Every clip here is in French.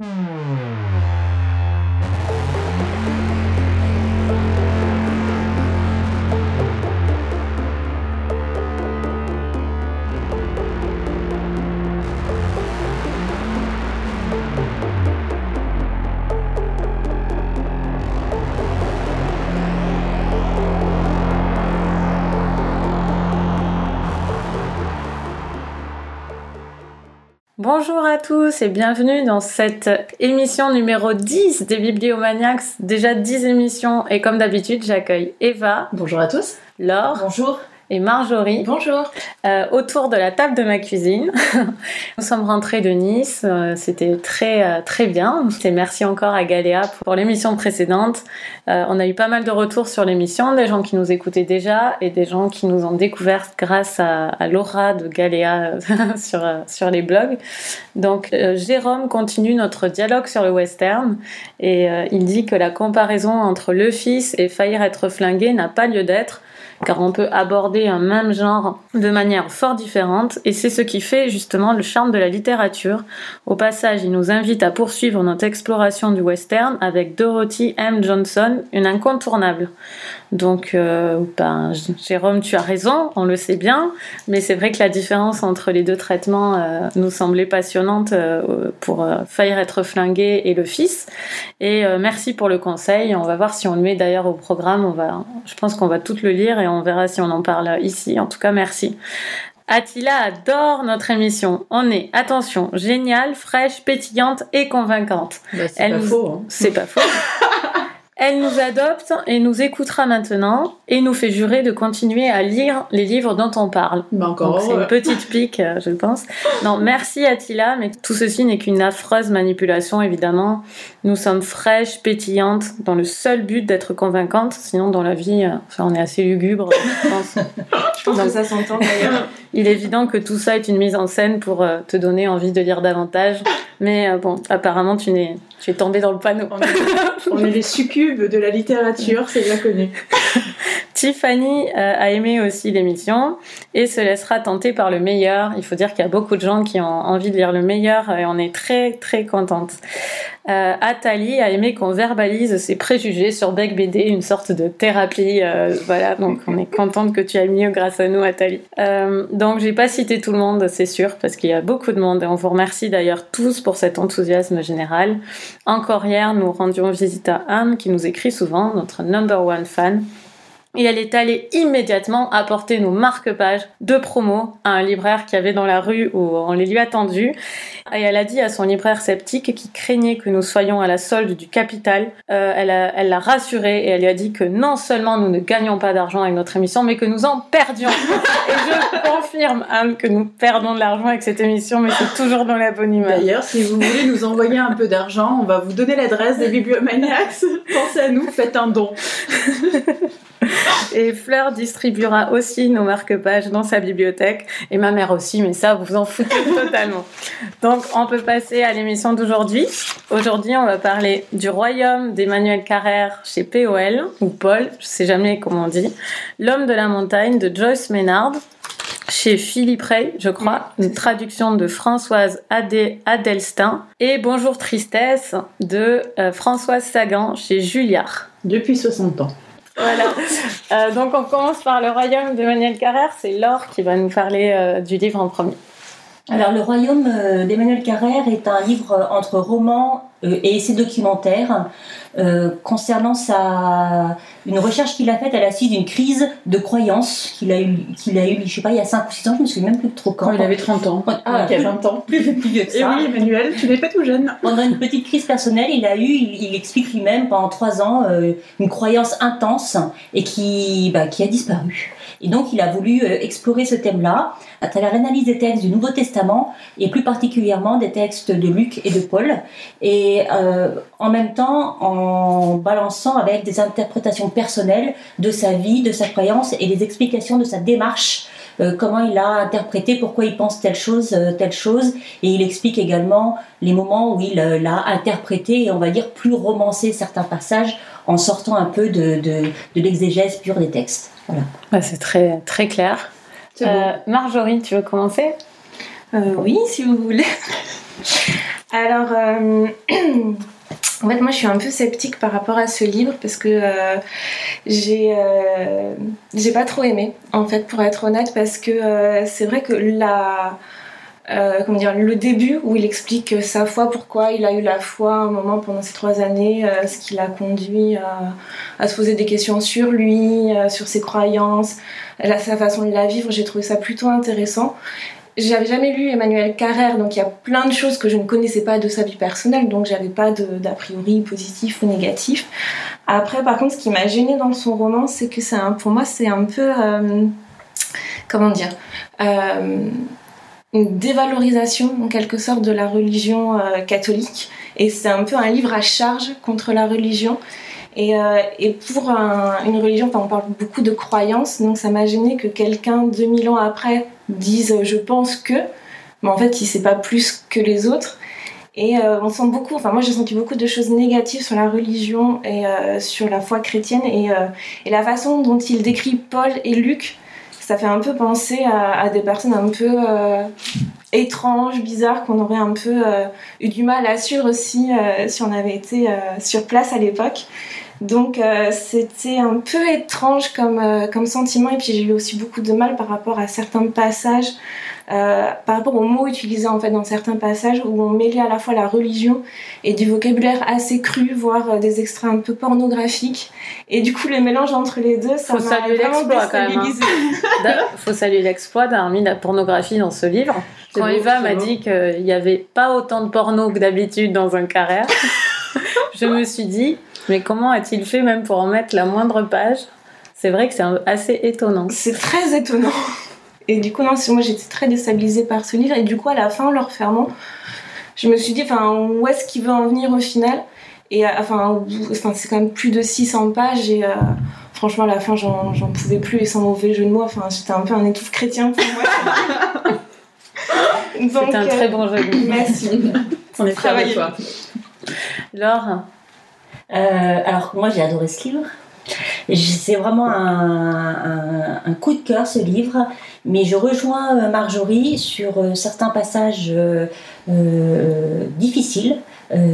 嗯。Bonjour à tous et bienvenue dans cette émission numéro 10 des Bibliomaniacs. Déjà 10 émissions et comme d'habitude j'accueille Eva. Bonjour à tous. Laure. Bonjour et Marjorie. Bonjour. Euh, autour de la table de ma cuisine. Nous sommes rentrés de Nice. Euh, c'était très euh, très bien. Et merci encore à Galéa pour l'émission précédente. on a eu pas mal de retours sur l'émission, des gens qui nous écoutaient déjà et des gens qui nous ont découvert grâce à, à l'aura de Galéa sur sur les blogs. Donc Jérôme continue notre dialogue sur le western et il dit que la comparaison entre Le Fils et Faillir être flingué n'a pas lieu d'être car on peut aborder un même genre de manière fort différente, et c'est ce qui fait justement le charme de la littérature. Au passage, il nous invite à poursuivre notre exploration du western avec Dorothy M. Johnson, une incontournable. Donc, euh, ben, Jérôme, tu as raison, on le sait bien, mais c'est vrai que la différence entre les deux traitements euh, nous semblait passionnante euh, pour Faillir être flingué et le fils. Et merci pour le conseil. On va voir si on le met d'ailleurs au programme. On va, je pense qu'on va tout le lire on verra si on en parle ici. En tout cas, merci. Attila adore notre émission. On est, attention, géniale, fraîche, pétillante et convaincante. Bah, c'est pas faux. Hein. C'est pas faux. Elle nous adopte et nous écoutera maintenant et nous fait jurer de continuer à lire les livres dont on parle. Bah encore c'est une petite pique, euh, je pense. Non, merci Attila, mais tout ceci n'est qu'une affreuse manipulation, évidemment. Nous sommes fraîches, pétillantes, dans le seul but d'être convaincantes. Sinon, dans la vie, euh, enfin, on est assez lugubre, je pense. je pense que ça s'entend d'ailleurs. Il est évident que tout ça est une mise en scène pour euh, te donner envie de lire davantage. Mais bon, apparemment, tu n'es tu es tombé dans le panneau. On est, les succubes de la littérature, c'est bien connu. Tiffany euh, a aimé aussi l'émission et se laissera tenter par le meilleur. Il faut dire qu'il y a beaucoup de gens qui ont envie de lire le meilleur et on est très très contente. Euh, Atali a aimé qu'on verbalise ses préjugés sur Beck BD, une sorte de thérapie. Euh, voilà, donc on est contente que tu aies mis grâce à nous, Atali. Euh, donc j'ai pas cité tout le monde, c'est sûr, parce qu'il y a beaucoup de monde et on vous remercie d'ailleurs tous pour cet enthousiasme général. Encore hier, nous rendions visite à Anne qui nous écrit souvent, notre number one fan. Et elle est allée immédiatement apporter nos marque-pages de promo à un libraire qui avait dans la rue où on les lui attendu. Et elle a dit à son libraire sceptique qui craignait que nous soyons à la solde du capital, euh, elle l'a rassuré et elle lui a dit que non seulement nous ne gagnons pas d'argent avec notre émission, mais que nous en perdions. et je confirme, Anne, que nous perdons de l'argent avec cette émission, mais c'est toujours dans la bonne humeur. D'ailleurs, si vous voulez nous envoyer un peu d'argent, on va vous donner l'adresse des Bibliomaniacs. Pensez à nous, faites un don. Et Fleur distribuera aussi nos marque-pages dans sa bibliothèque. Et ma mère aussi, mais ça, vous en foutez totalement. Donc, on peut passer à l'émission d'aujourd'hui. Aujourd'hui, on va parler du royaume d'Emmanuel Carrère chez POL, ou Paul, je sais jamais comment on dit. L'homme de la montagne de Joyce Maynard, chez Philippe Rey, je crois, une traduction de Françoise Adé Adelstin, et Bonjour Tristesse de euh, Françoise Sagan chez Julliard. Depuis 60 ans. Voilà. Euh, donc on commence par le royaume d'Emmanuel Carrère. C'est Laure qui va nous parler euh, du livre en premier. Alors le royaume euh, d'Emmanuel Carrère est un livre entre roman et essai documentaire euh, concernant sa, une recherche qu'il a faite à la suite d'une crise de croyance qu'il a eu, qu'il a eu, je sais pas, il y a 5 ou 6 ans, je me souviens même plus trop quand. il avait 30 ans. Ah, il y a 20 ans. Plus, plus vieux que ça. Et oui, Emmanuel, tu n'es pas tout jeune. Pendant une petite crise personnelle, il a eu, il, explique lui-même pendant 3 ans, euh, une croyance intense et qui, bah, qui a disparu. Et donc, il a voulu euh, explorer ce thème-là à travers l'analyse des textes du Nouveau Testament et plus particulièrement des textes de Luc et de Paul. Et euh, en même temps, en balançant avec des interprétations personnelles de sa vie, de sa croyance et des explications de sa démarche, euh, comment il a interprété, pourquoi il pense telle chose, euh, telle chose, et il explique également les moments où il euh, l'a interprété et on va dire plus romancé certains passages en sortant un peu de, de, l'exégèse pure des textes. Voilà. c'est très, très clair. Marjorie, tu veux commencer? Oui, si vous voulez. Alors, euh, en fait, moi, je suis un peu sceptique par rapport à ce livre parce que euh, j'ai euh, j'ai pas trop aimé, en fait, pour être honnête, parce que euh, c'est vrai que la euh, comment dire, le début où il explique sa foi, pourquoi il a eu la foi un moment pendant ces trois années, euh, ce qui l'a conduit à, à se poser des questions sur lui, euh, sur ses croyances, sa façon de la vivre, j'ai trouvé ça plutôt intéressant. J'avais jamais lu Emmanuel Carrère, donc il y a plein de choses que je ne connaissais pas de sa vie personnelle, donc j'avais pas d'a priori positif ou négatif. Après, par contre, ce qui m'a gêné dans son roman, c'est que un, pour moi, c'est un peu, comment dire, une dévalorisation en quelque sorte de la religion euh, catholique, et c'est un peu un livre à charge contre la religion. Et, euh, et pour un- une religion, on parle beaucoup de croyances, donc ça m'a gêné que quelqu'un 2000 ans après dise euh, je pense que, mais en fait il sait pas plus que les autres. Et on sent beaucoup, enfin moi j'ai senti beaucoup de choses négatives sur la religion et sur la foi chrétienne et, et la façon dont il décrit Paul et Luc, ça fait un peu penser à, des personnes un peu euh, étranges, bizarres, qu'on aurait un peu euh, eu du mal à suivre si, euh, si on avait été sur place à l'époque. Donc c'était un peu étrange comme, comme sentiment et puis j'ai eu aussi beaucoup de mal par rapport à certains passages, euh, par rapport aux mots utilisés en fait dans certains passages où on mêlait à la fois la religion et du vocabulaire assez cru, voire euh, des extraits un peu pornographiques. Et du coup le mélange entre les deux, ça m'a vraiment quand même, hein. faut saluer l'exploit d'avoir mis la pornographie dans ce livre. Quand beau, Eva m'a dit qu'il n'y avait pas autant de porno que d'habitude dans un carrère, je me suis dit, mais comment a-t-il fait même pour en mettre la moindre page? C'est vrai que c'est assez étonnant. C'est très étonnant. Et du coup, non, c'est- moi j'étais très déstabilisée par ce livre. Et du coup, à la fin, en le refermant, je me suis dit, enfin, où est-ce qu'il veut en venir au final? Et euh, enfin, c'est quand même plus de 600 pages. Et euh, franchement, à la fin, j'en j'en pouvais plus. Et sans mauvais jeu de mots, enfin, c'était un peu un étouffe chrétien pour moi. Donc, C'est un euh, très bon jeu. de mots. Merci. On est fiers de toi. Laure, Euh, alors moi j'ai adoré ce livre. C'est vraiment un, un- un coup de cœur ce livre, mais je rejoins euh, Marjorie sur euh, certains passages euh, euh, difficiles.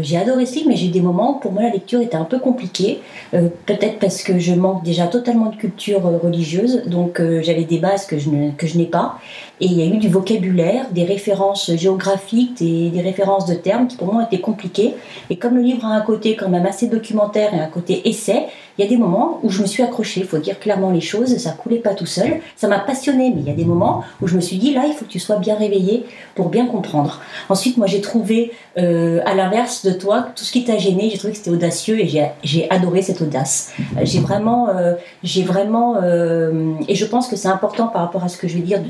J'ai adoré ce livre, mais j'ai eu des moments où pour moi la lecture était un peu compliquée. Euh, Peut-être parce que je manque déjà totalement de culture religieuse, donc euh, j'avais des bases que je ne- que je n'ai pas. Et il y a eu du vocabulaire, des références géographiques, des, des références de termes qui pour moi étaient compliquées. Et comme le livre a un côté quand même assez documentaire et un côté essai, il y a des moments où je me suis accrochée. Il faut dire clairement les choses, ça coulait pas tout seul. Ça m'a passionnée, mais il y a des moments où je me suis dit là, il faut que tu sois bien réveillé pour bien comprendre. Ensuite, moi j'ai trouvé, euh, à l'inverse de toi, tout ce qui t'a gêné, j'ai trouvé que c'était audacieux et j'ai- adoré cette audace. Euh, J'ai vraiment, euh, j'ai vraiment, et je pense que c'est important par rapport à ce que je vais dire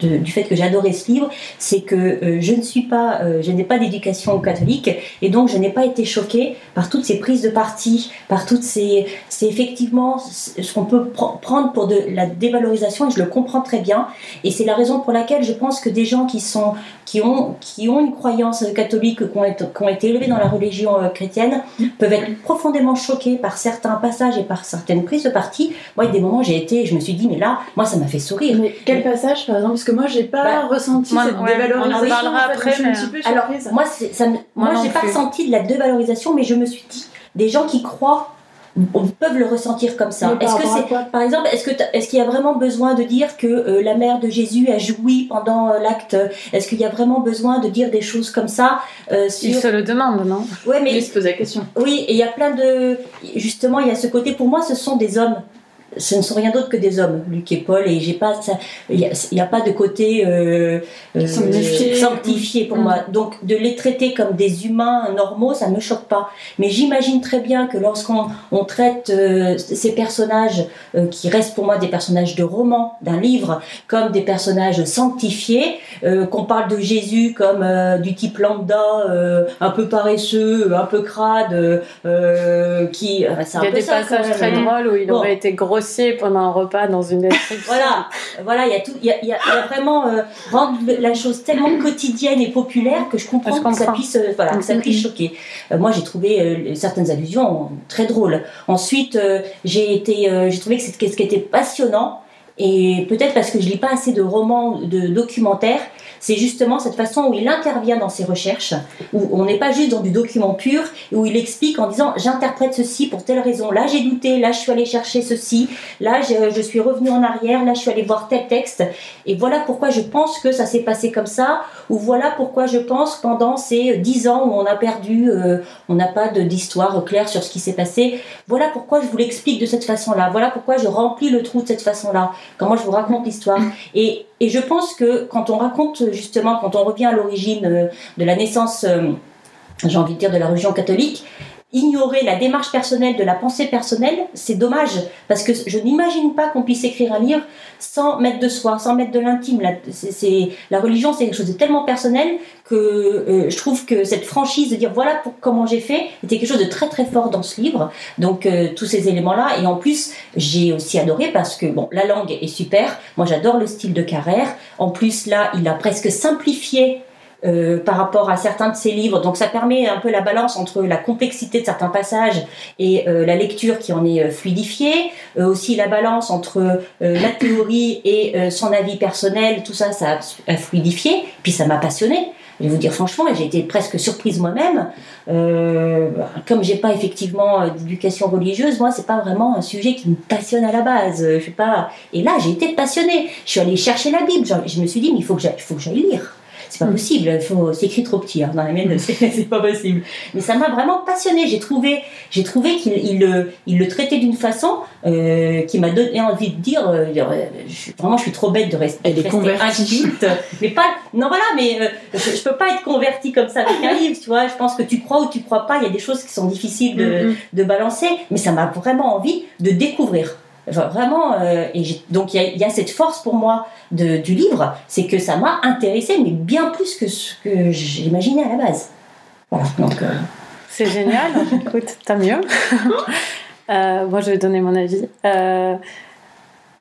du fait que j'ai adoré ce livre, c'est que je ne suis pas, je n'ai pas d'éducation catholique et donc je n'ai pas été choquée par toutes ces prises de parti, par toutes ces, c'est effectivement ce qu'on peut pr- prendre pour de la dévalorisation et je le comprends très bien et c'est la raison pour laquelle je pense que des gens qui sont, qui ont, qui ont une croyance catholique, qui ont été, qui ont été élevés dans la religion euh, chrétienne, peuvent être profondément choqués par certains passages et par certaines prises de parti. Moi, il y a des moments, j'ai été, je me suis dit, mais là, moi, ça m'a fait sourire. Mais quel passage par exemple? Parce que moi j'ai pas Bah, ressenti moi, cette ouais, dévalorisation. on en parlera en fait, après, un mais- petit peu Alors, moi, ça Moi moi, j'ai pas ressenti de la dévalorisation, mais je me suis dit, des gens qui croient peuvent le ressentir comme ça. Est-ce que c'est, par exemple, est-ce que t'as- est-ce qu'il y a vraiment besoin de dire que euh, la mère de Jésus a joui pendant euh, l'acte? Est-ce qu'il y a vraiment besoin de dire des choses comme ça euh, sur... il se le demande, non? Ouais, mais Il se pose la question. oui, et il y a plein de. Justement, il y a ce côté. Pour moi, ce sont des hommes. Ce ne sont rien d'autre que des hommes, Luc et Paul, et j'ai pas ça. Il n'y a, il y a pas de côté euh, euh, Sanctifié. sanctifié pour Mm. moi. Donc, de les traiter comme des humains normaux, ça me choque pas. Mais j'imagine très bien que lorsqu'on on traite euh, ces personnages euh, qui restent pour moi des personnages de roman, d'un livre, comme des personnages sanctifiés, euh, qu'on parle de Jésus comme euh, du type lambda, euh, un peu paresseux, un peu crade, euh, qui. euh, un Il y a peu des ça, passages très drôles où il Bon. aurait été grossier pendant un repas dans une description. Voilà, voilà, il y a tout, il y a, il y a- il y a vraiment euh, rendre la chose tellement quotidienne et populaire que je comprends, Je que ça puisse, euh, voilà, que ça puisse choquer. Euh, moi, j'ai trouvé certaines allusions très drôles. Ensuite, j'ai été, j'ai trouvé que c'était- ce qui était passionnant. Et peut-être parce que je lis pas assez de romans, de documentaires, c'est justement cette façon où il intervient dans ses recherches, où on n'est pas juste dans du document pur, où il explique en disant j'interprète ceci pour telle raison, là j'ai douté, là je suis allé chercher ceci, là je, suis revenu en arrière, là je suis allé voir tel texte, et voilà pourquoi je pense que ça s'est passé comme ça, ou voilà pourquoi je pense pendant ces dix ans où on a perdu, euh, on n'a pas d'histoire claire sur ce qui s'est passé, voilà pourquoi je vous l'explique de cette façon-là, voilà pourquoi je remplis le trou de cette façon-là, comment je vous raconte l'histoire. Et et je pense que quand on raconte justement, quand on revient à l'origine euh, de la naissance, euh, j'ai envie de dire, de la religion catholique, ignorer la démarche personnelle de la pensée personnelle, c'est dommage, parce que je n'imagine pas qu'on puisse écrire un livre sans mettre de soi, sans mettre de l'intime. La, religion, c'est quelque chose de tellement personnel que euh, je trouve que cette franchise de dire voilà pour, comment j'ai fait était quelque chose de très très fort dans ce livre. Donc euh, tous ces éléments-là, et en plus j'ai aussi adoré parce que bon, la langue est super. Moi j'adore le style de Carrère. En plus là, il a presque simplifié euh, par rapport à certains de ses livres. Donc ça permet un peu la balance entre la complexité de certains passages et euh, la lecture qui en est euh, fluidifiée. aussi la balance entre la théorie et son avis personnel. Tout ça, ça a fluidifié. Puis ça m'a passionné. Je vais vous dire franchement, j'ai été presque surprise moi-même. Euh, comme j'ai pas effectivement d'éducation religieuse, moi c'est pas vraiment un sujet qui me passionne à la base. Je sais pas. Et là, j'ai été passionnée. Je suis allée chercher la Bible. Je me suis dit, mais il faut que j'aille lire c'est pas possible, c'est écrit trop petit, hein, dans la mienne, c'est pas possible. Mais ça m'a vraiment passionné. J'ai trouvé, j'ai trouvé qu'il il, le traitait d'une façon euh, qui m'a donné envie de dire, euh, vraiment, je suis trop bête de rester, Elle est convertie. mais pas, non voilà, mais euh, je, peux pas être convertie comme ça avec un livre, tu vois. Je pense que tu crois ou tu crois pas, il y a des choses qui sont difficiles de, mm, mm. de balancer, mais ça m'a vraiment envie de découvrir vraiment, euh, et donc il y, a cette force pour moi de, du livre, c'est que ça m'a intéressé, mais bien plus que ce que j'imaginais à la base. Voilà, donc. Euh, c'est génial, écoute, tant mieux. euh, moi, je vais donner mon avis.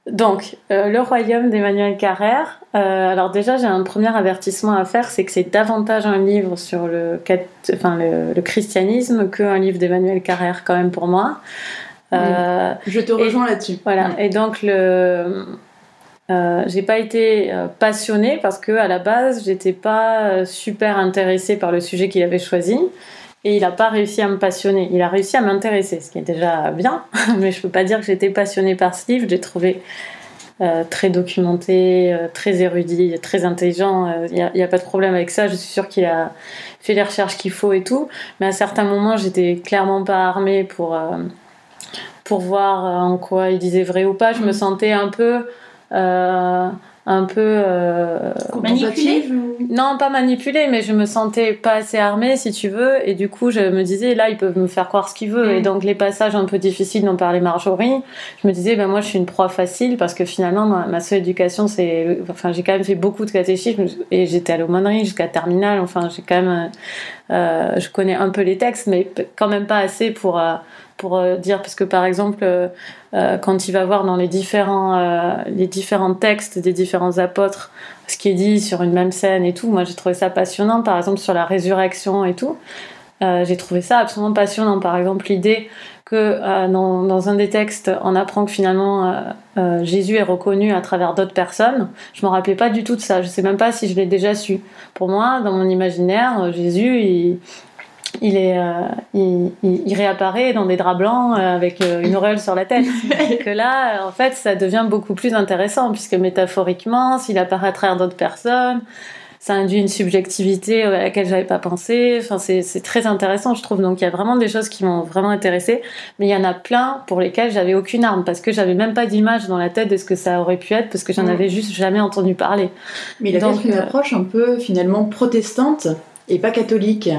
Donc, Le Royaume d'Emmanuel Carrère. alors déjà, j'ai un premier avertissement à faire, c'est que c'est davantage un livre sur le, enfin, le, le christianisme qu'un livre d'Emmanuel Carrère quand même pour moi. Euh, je te rejoins là-dessus. Voilà. Et donc le, euh, j'ai pas été euh, passionnée parce que à la base j'étais pas super intéressée par le sujet qu'il avait choisi et il n'a pas réussi à me passionner. Il a réussi à m'intéresser, ce qui est déjà bien, mais je peux pas dire que j'étais passionnée par ce livre. J'ai trouvé très documenté, très érudit, très intelligent. Il n'y a, a, pas de problème avec ça. Je suis sûre qu'il a fait les recherches qu'il faut et tout. Mais à certains moments, j'étais clairement pas armée pour pour voir euh, en quoi il disait vrai ou pas. Je me mm. sentais un peu. Euh, un peu euh, manipulée non pas manipulée mais je me sentais pas assez armée si tu veux et du coup je me disais là ils peuvent me faire croire ce qu'ils veulent et mm. donc les passages un peu difficiles dont parlait Marjorie je me disais ben moi je suis une proie facile parce que finalement ma, seule éducation c'est enfin j'ai quand même fait beaucoup de catéchisme et j'étais à l'aumônerie jusqu'à terminale enfin j'ai quand même je connais un peu les textes mais quand même pas assez pour pour euh, dire, parce que par exemple, euh, euh, quand il va voir dans les différents, les différents textes des différents apôtres ce qui est dit sur une même scène et tout, moi j'ai trouvé ça passionnant, par exemple sur la résurrection et tout. j'ai trouvé ça absolument passionnant. Par exemple, l'idée que dans, dans, un des textes, on apprend que finalement Jésus est reconnu à travers d'autres personnes. Je me rappelais pas du tout de ça. Je sais même pas si je l'ai déjà su. Pour moi, dans mon imaginaire, Jésus, il, il, est, euh, il, réapparaît dans des draps blancs euh, avec euh, une auréole sur la tête. que là, en fait, ça devient beaucoup plus intéressant puisque métaphoriquement, s'il apparaît à travers d'autres personnes, ça induit une subjectivité à laquelle j'avais pas pensé. Enfin, c'est très intéressant, je trouve. Donc, il y a vraiment des choses qui m'ont vraiment intéressé, mais il y en a plein pour lesquelles j'avais aucune arme parce que j'avais même pas d'image dans la tête de ce que ça aurait pu être parce que j'en mm. avais juste jamais entendu parler. Mais il a Donc, une approche un peu finalement protestante et pas catholique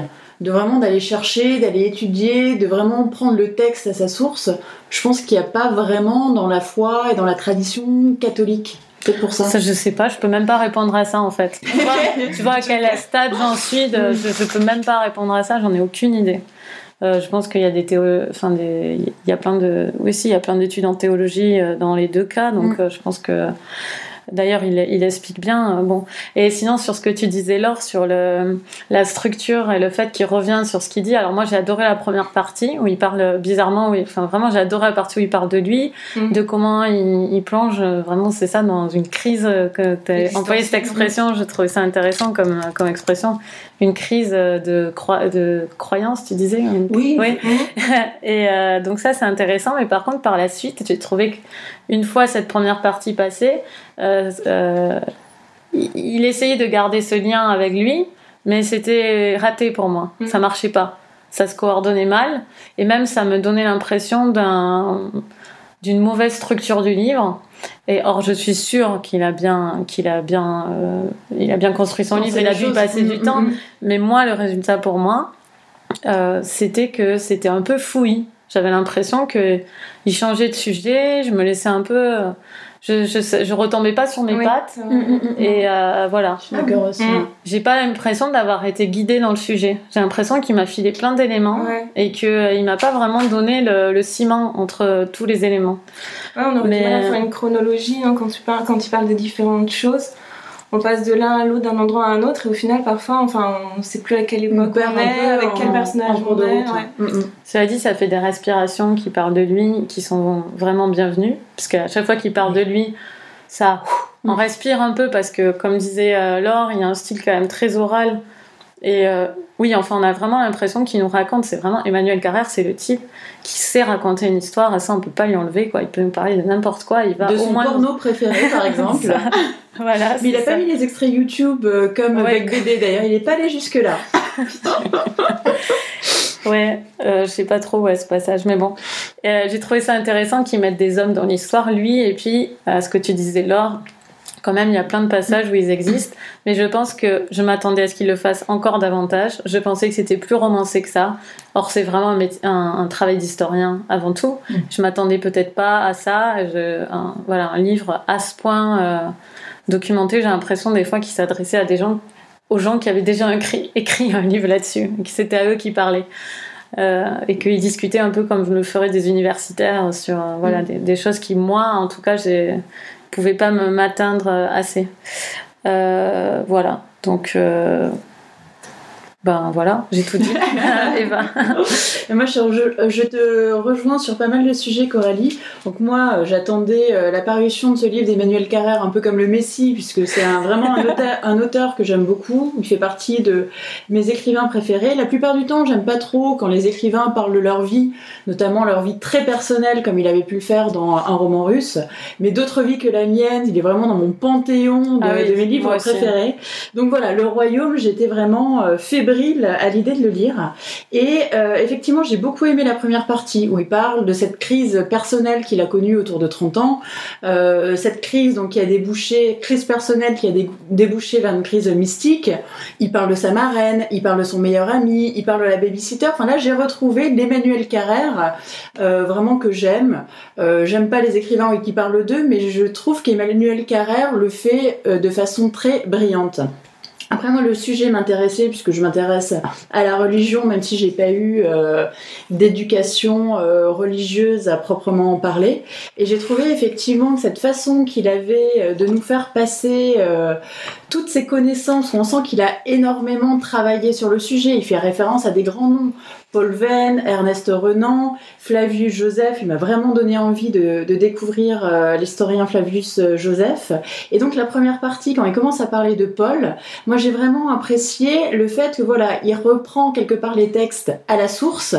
de vraiment d'aller chercher, d'aller étudier, de vraiment prendre le texte à sa source. Je pense qu'il n'y a pas vraiment dans la foi et dans la tradition catholique. Peut-être pour ça. Ça, je sais pas, je peux même pas répondre à ça en fait. tu vois, à quel stade j'en suis, je, je peux même pas répondre à ça, j'en ai aucune idée. Euh, je pense qu'il y a des enfin des, il y a plein de, oui si, il y a plein d'études en théologie euh, dans les deux cas, donc mm. euh, je pense que D'ailleurs, il, il, explique bien. bon, et sinon sur ce que tu disais, Laure, sur le, la structure et le fait qu'il revient sur ce qu'il dit. Alors moi, j'ai adoré la première partie où il parle bizarrement. Oui, enfin vraiment, j'ai adoré la partie où il parle de lui, mm. de comment il, il plonge. Vraiment, c'est ça dans une crise que tu as employé cette expression. Je trouvais ça intéressant comme comme expression. Une crise de, de croyance, tu disais. Oui. oui. et euh, donc ça, c'est intéressant. Mais par contre, par la suite, j'ai trouvé qu'une fois cette première partie passée, euh, euh, il essayait de garder ce lien avec lui, mais c'était raté pour moi. Mm. Ça marchait pas. Ça se coordonnait mal. Et même, ça me donnait l'impression d'un d'une mauvaise structure du livre. Et or, je suis sûre qu'il a bien, qu'il a bien, il a bien construit son livre. Il a dû passer du mm, temps. Mm, mais moi, le résultat pour moi, euh, c'était que c'était un peu fouillis. J'avais l'impression que il changeait de sujet, je me laissais un peu, euh, je, je, je retombais pas sur mes pattes. Mm, mm, mm, et euh, voilà. J'ai pas l'impression d'avoir été guidée dans le sujet. J'ai l'impression qu'il m'a filé plein d'éléments et que il m'a pas vraiment donné le, le, ciment entre tous les éléments. on aurait Mais... faire une chronologie hein, quand tu parles quand tu parles des différentes choses on passe de l'un à l'autre, d'un endroit à un autre, et au final, parfois, enfin, on ne sait plus à quelle époque on, est, avec quel personnage on est. Mm, mm. Cela dit, ça fait des respirations qui parlent de lui, qui sont vraiment bienvenues, parce qu'à chaque fois qu'il parle de lui, ça, on mm. respire un peu, parce que, comme disait euh, Laure, il y a un style quand même très oral, et euh, oui, enfin, on a vraiment l'impression qu'il nous raconte. C'est vraiment Emmanuel Carrère, c'est le type qui sait raconter une histoire. Et ça, on peut pas lui enlever. Quoi. Il peut nous parler de n'importe quoi. Il va de son porno préféré, par exemple. voilà. Mais il a pas mis les extraits YouTube euh, comme avec BD. D'ailleurs, il est pas allé jusque là. ouais, euh, je sais pas trop où est ce passage, mais bon, euh, j'ai trouvé ça intéressant qu'il mette des hommes dans l'histoire, lui, et puis ce que tu disais, Laure, quand même, il y a plein de passages où ils existent, mais je pense que je m'attendais à ce qu'ils le fassent encore davantage. Je pensais que c'était plus romancé que ça. Or, c'est vraiment un, travail d'historien avant tout. Mm. Je m'attendais peut-être pas à ça. un, voilà, un livre à ce point euh, documenté, j'ai l'impression des fois qu'il s'adressait à des gens, aux gens qui avaient déjà écrit, écrit un livre là-dessus, que c'était à eux qui parlaient. Euh, et qu'ils discutaient un peu comme je le ferais des universitaires sur euh, voilà, mm. des, des, choses qui, moi, en tout cas, j'ai pouvait pas m'atteindre assez. Euh, voilà. Donc, euh, ben voilà, j'ai tout dit. Et moi, je, je, te rejoins sur pas mal de sujets, Coralie. Donc moi, euh, j'attendais euh, l'apparition de ce livre d'Emmanuel Carrère, un peu comme le Messie, puisque c'est vraiment un auteur, un auteur, que j'aime beaucoup. Il fait partie de mes écrivains préférés. La plupart du temps, j'aime pas trop quand les écrivains parlent de leur vie, notamment leur vie très personnelle, comme il avait pu le faire dans un roman russe. Mais d'autres vies que la mienne, il est vraiment dans mon panthéon de, ah mes livres préférés. Donc voilà, Le Royaume, j'étais vraiment euh, à l'idée de le lire. Et euh, effectivement, j'ai beaucoup aimé la première partie où il parle de cette crise personnelle qu'il a connue autour de 30 ans. Euh, cette crise donc qui a débouché, crise personnelle qui a débouché vers une crise mystique. Il parle de sa marraine, il parle de son meilleur ami, il parle de la babysitter. Enfin là, j'ai retrouvé l'Emmanuel Carrère euh, vraiment que j'aime. j'aime pas les écrivains qui parlent d'eux, mais je trouve qu'Emmanuel Carrère le fait de façon très brillante. Après moi le sujet m'intéressait puisque je m'intéresse à la religion même si j'ai pas eu euh, d'éducation euh, religieuse à proprement parler. Et j'ai trouvé effectivement que cette façon qu'il avait euh, de nous faire passer toutes ses connaissances on sent qu'il a énormément travaillé sur le sujet il fait référence à des grands noms Paul Venn, Ernest Renan, Flavius Joseph. Il m'a vraiment donné envie de, découvrir euh, l'historien Flavius euh, Joseph. Et donc la première partie, quand il commence à parler de Paul, moi j'ai vraiment apprécié le fait que voilà, il reprend quelque part les textes à la source.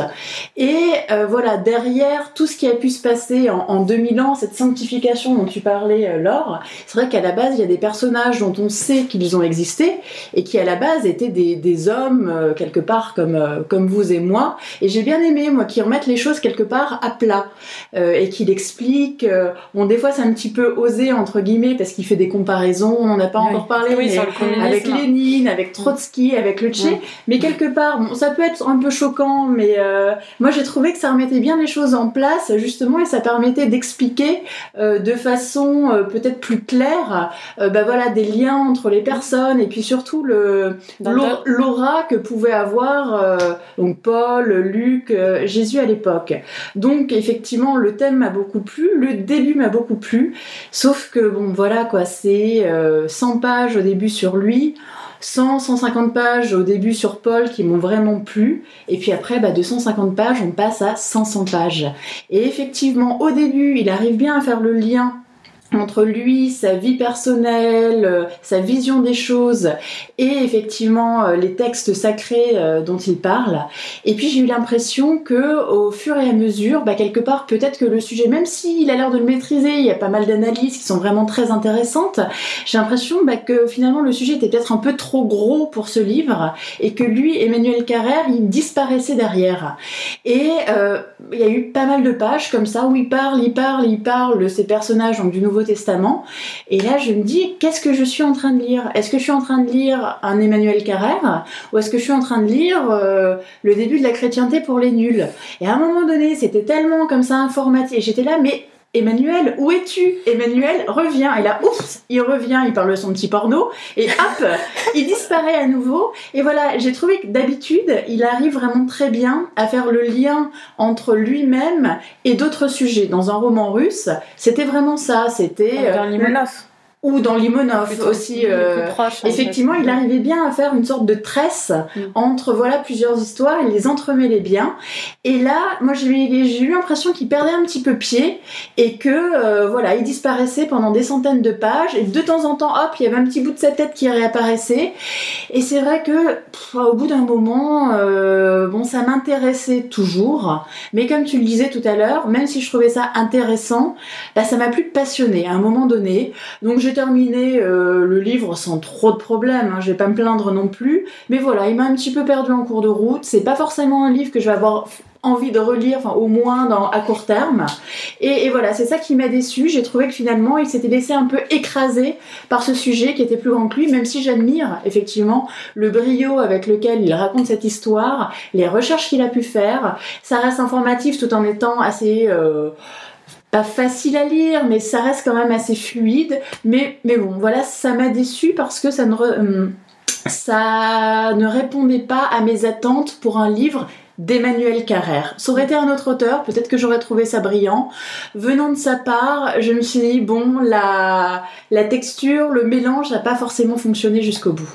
Et euh, voilà, derrière tout ce qui a pu se passer en, 2000 ans, cette sanctification dont tu parlais, Laure, c'est vrai qu'à la base, il y a des personnages dont on sait qu'ils ont existé et qui à la base étaient des, des hommes quelque part comme, comme vous et moi et j'ai bien aimé, moi, qu'il remette les choses quelque part à plat euh, et qu'il explique. Euh, bon, des fois, c'est un petit peu osé, entre guillemets, parce qu'il fait des comparaisons. On n'en a pas encore parlé, mais avec Lénine, avec Trotsky, avec le Tché, mais quelque part, bon, ça peut être un peu choquant, mais euh, moi j'ai trouvé que ça remettait bien les choses en place, justement, et ça permettait d'expliquer euh, de façon euh, peut-être plus claire, bah voilà, des liens entre les personnes, et puis surtout le l'aura que pouvait avoir donc Paul, Luc, Jésus à l'époque. Donc effectivement, le thème m'a beaucoup plu, le début m'a beaucoup plu, sauf que bon voilà quoi, c'est 100 pages au début sur lui. 100, 150 pages au début sur Paul qui m'ont vraiment plu. Et puis après, bah, de 150 pages, on passe à 500 pages. Et effectivement, au début, il arrive bien à faire le lien entre lui, sa vie personnelle, euh, sa vision des choses et effectivement euh, les textes sacrés euh, dont il parle. Et puis j'ai eu l'impression que au fur et à mesure, bah, quelque part peut-être que le sujet, même s'il a l'air de le maîtriser, il y a pas mal d'analyses qui sont vraiment très intéressantes. J'ai l'impression bah, que finalement le sujet était peut-être un peu trop gros pour ce livre et que lui, Emmanuel Carrère, il disparaissait derrière. Et il y a eu pas mal de pages comme ça où il parle, il parle, il parle de ces personnages donc du Nouveau Testament. Et là, je me dis, qu'est-ce que je suis en train de lire? Est-ce que je suis en train de lire un Emmanuel Carrère? Ou est-ce que je suis en train de lire euh, le début de la chrétienté pour les nuls? Et à un moment donné, c'était tellement comme ça informatique. Et j'étais là, mais Emmanuel, où es-tu? Emmanuel revient. Et là, oups, il revient, il parle de son petit porno. Et hop, il disparaît à nouveau. Et voilà, j'ai trouvé que d'habitude, il arrive vraiment très bien à faire le lien entre lui-même et d'autres sujets. Dans un roman russe, c'était vraiment ça. C'était. Limonov ou dans Limonov aussi. Euh, effectivement, il arrivait bien à faire une sorte de tresse mm. entre voilà plusieurs histoires, il les entremêlait bien. Et là, moi j'ai eu l'impression qu'il perdait un petit peu pied et que euh, voilà, il disparaissait pendant des centaines de pages et de temps en temps, hop, il y avait un petit bout de sa tête qui réapparaissait. Et c'est vrai que au bout d'un moment, euh, bon, ça m'intéressait toujours, mais comme tu le disais tout à l'heure, même si je trouvais ça intéressant, bah, ça m'a plus passionné à un moment donné. Donc j'ai terminé euh, le livre sans trop de problèmes, hein, je vais pas me plaindre non plus. Mais voilà, il m'a un petit peu perdu en cours de route. C'est pas forcément un livre que je vais avoir envie de relire, enfin au moins dans, à court terme. Et, voilà, c'est ça qui m'a déçu. J'ai trouvé que finalement, il s'était laissé un peu écraser par ce sujet qui était plus grand que lui, même si j'admire effectivement le brio avec lequel il raconte cette histoire, les recherches qu'il a pu faire. Ça reste informatif tout en étant assez... Euh, pas facile à lire, mais ça reste quand même assez fluide. Mais, mais bon, voilà, ça m'a déçu parce que ça ne, hum, ça ne répondait pas à mes attentes pour un livre d'Emmanuel Carrère. Ça aurait été un autre auteur, peut-être que j'aurais trouvé ça brillant. Venant de sa part, je me suis dit, bon, la, la texture, le mélange n'a pas forcément fonctionné jusqu'au bout.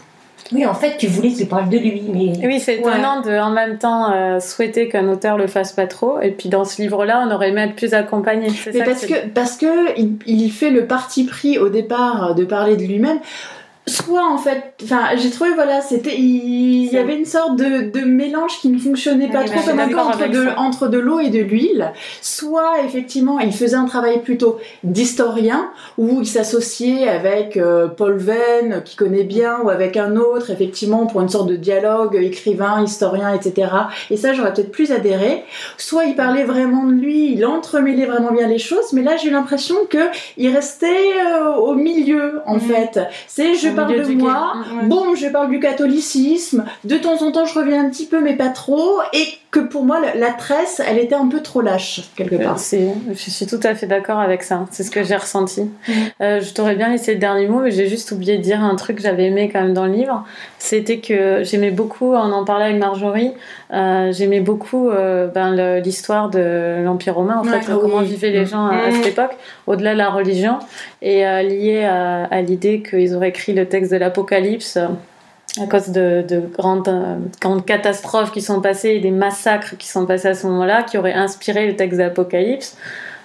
Oui, en fait, tu voulais qu'il parle de lui, mais... Oui, c'est étonnant de, en même temps, euh, souhaiter qu'un auteur le fasse pas trop. Et puis, dans ce livre-là, on aurait aimé être plus accompagné. Mais parce que, parce que il, fait le parti pris au départ de parler de lui-même soit en fait enfin j'ai trouvé voilà c'était il, y avait une sorte de, de, mélange qui ne fonctionnait pas trop comme un entre de, entre de l'eau et de l'huile. Soit effectivement il faisait un travail plutôt d'historien où il s'associait avec euh, Paul Venn qui connaît bien ou avec un autre effectivement pour une sorte de dialogue écrivain historien etc et ça j'aurais peut-être plus adhéré. Soit il parlait vraiment de lui il entremêlait vraiment bien les choses mais là j'ai eu l'impression que il restait euh, au milieu en mm. fait. C'est je parle de moi. Bon, je parle du catholicisme. De temps en temps, je reviens un petit peu, mais pas trop. Et que pour moi, la, tresse, elle était un peu trop lâche, quelque part. je suis tout à fait d'accord avec ça. C'est ce que j'ai ressenti. Mm. Euh, je t'aurais bien laissé le dernier mot, mais j'ai juste oublié de dire un truc que j'avais aimé quand même dans le livre. C'était que j'aimais beaucoup, on en parlait avec Marjorie, euh, j'aimais beaucoup euh, ben, l'histoire de l'Empire romain, en fait, comment vivaient les gens à, mm. cette époque, au-delà de la religion, et lié à, à l'idée qu'ils auraient écrit le texte de l'Apocalypse à cause de, grandes, euh, grandes, catastrophes qui sont passées et des massacres qui sont passés à ce moment-là, qui auraient inspiré le texte d'Apocalypse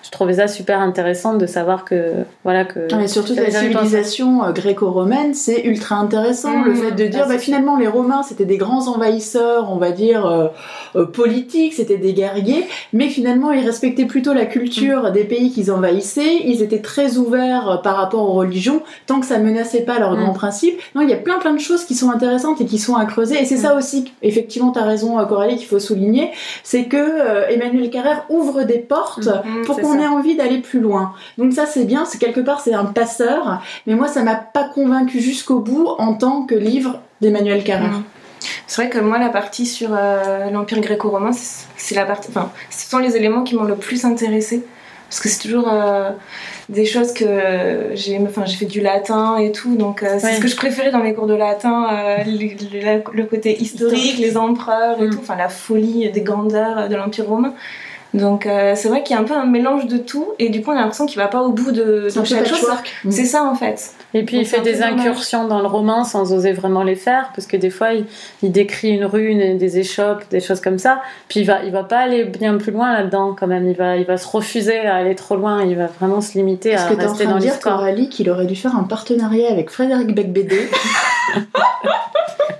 je trouvais ça super intéressant de savoir que voilà que mais surtout la civilisation euh, gréco-romaine c'est ultra intéressant le mmh. fait de dire bah, finalement les romains c'était des grands envahisseurs on va dire euh, euh, politiques c'était des guerriers mais finalement ils respectaient plutôt la culture mmh. des pays qu'ils envahissaient ils étaient très ouverts par rapport aux religions tant que ça menaçait pas leurs mmh. grands principes non il y a plein plein de choses qui sont intéressantes et qui sont à creuser et c'est ça aussi effectivement tu as raison Coralie qu'il faut souligner c'est que Emmanuel Carrère ouvre des portes pour qu'on qu'on ait envie d'aller plus loin. Donc ça c'est bien, c'est quelque part c'est un passeur, mais moi ça m'a pas convaincu jusqu'au bout en tant que livre d'Emmanuel Carrère. Mhm. C'est vrai que moi, la partie sur euh, l'Empire gréco-romain, c'est la partie. Enfin, ce sont les éléments qui m'ont le plus intéressé. Parce que c'est toujours euh, des choses que j'ai. Enfin, j'ai fait du latin et tout, donc euh, c'est ce que je préférais dans mes cours de latin, le, côté historique, les empereurs et mm. tout, enfin la folie des grandeurs de l'Empire romain. Donc euh, c'est vrai qu'il y a un peu un mélange de tout et du coup on a l'impression qu'il va pas au bout de, de chaque chose. C'est ça en fait. Et puis il fait des incursions dans le roman sans oser vraiment les faire parce que des fois il, décrit une rune, des échoppes, des choses comme ça. Puis il va il va pas aller bien plus loin là-dedans quand même. Il va il va se refuser à aller trop loin. Il va vraiment se limiter à rester dans l'histoire. Est-ce que tu qu'il aurait dû faire un partenariat avec Frédéric Becbédé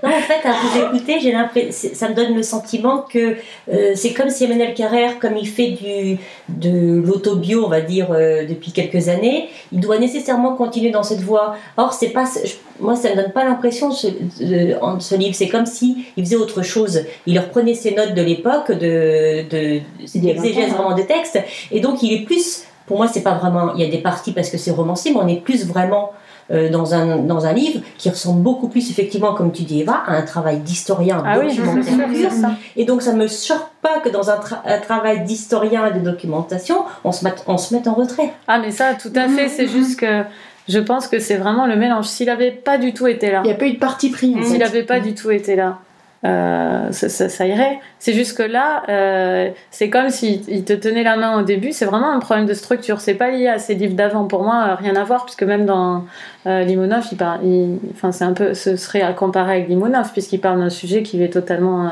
Non, en fait, à vous écouter, j'ai l'impression, ça me donne le sentiment que euh, c'est comme si Emmanuel Carrère, comme il fait du, de l'autobio, on va dire, euh, depuis quelques années, il doit nécessairement continuer dans cette voie. Or, c'est pas, moi, ça me donne pas l'impression ce, en ce livre. C'est comme si il faisait autre chose. Il reprenait ses notes de l'époque, de, de, de vraiment des textes, et donc il est plus. Pour moi, c'est pas vraiment. Il y a des parties parce que c'est romancé, mais on est plus vraiment euh, dans, un, dans un livre qui ressemble beaucoup plus, effectivement, comme tu dis Eva, à un travail d'historien ah documentaire. Oui, ça. Et donc ça me choque pas que dans un, travail d'historien et de documentation, on se, mette, on se mette en retrait. Ah mais ça, tout à fait, c'est juste que je pense que c'est vraiment le mélange. S'il avait pas du tout été là. Il n'y a pas eu de parti pris. S'il n'avait pas du tout été là. Euh, ça, irait. C'est juste que là, euh, c'est comme s'il te tenait la main au début. C'est vraiment un problème de structure. C'est pas lié à ces livres d'avant. Pour moi, euh, rien à voir, puisque même dans Limonov, il parle, enfin, c'est un peu, ce serait à comparer avec Limonov, puisqu'il parle d'un sujet qui est totalement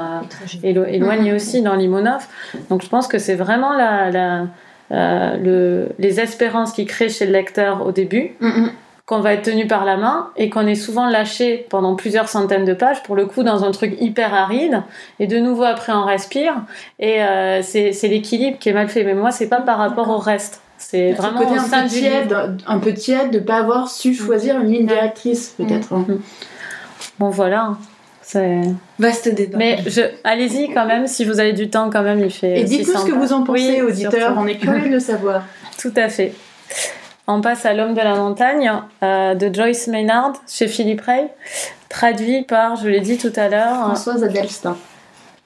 éloigné aussi dans Limonov. Donc, je pense que c'est vraiment la, la le, les espérances qu'il crée chez le lecteur au début. Mm, qu'on va être tenu par la main et qu'on est souvent lâché pendant plusieurs centaines de pages, pour le coup dans un truc hyper aride, et de nouveau après on respire, et euh, c'est l'équilibre qui est mal fait. Mais moi, c'est pas par rapport au reste. C'est vraiment côté un, peu tiède, un peu tiède de pas avoir su choisir une ligne directrice, peut-être. Mm. Bon, voilà. C'est vaste débat. Mais je... allez-y quand même, si vous avez du temps, quand même, il fait. Et dites-nous ce que vous en pensez, auditeurs. On est curieux de savoir. Tout à fait. On passe à L'homme de la montagne euh, de Joyce Maynard chez Philippe Ray, traduit par, je l'ai dit tout à l'heure, Françoise Adelstin.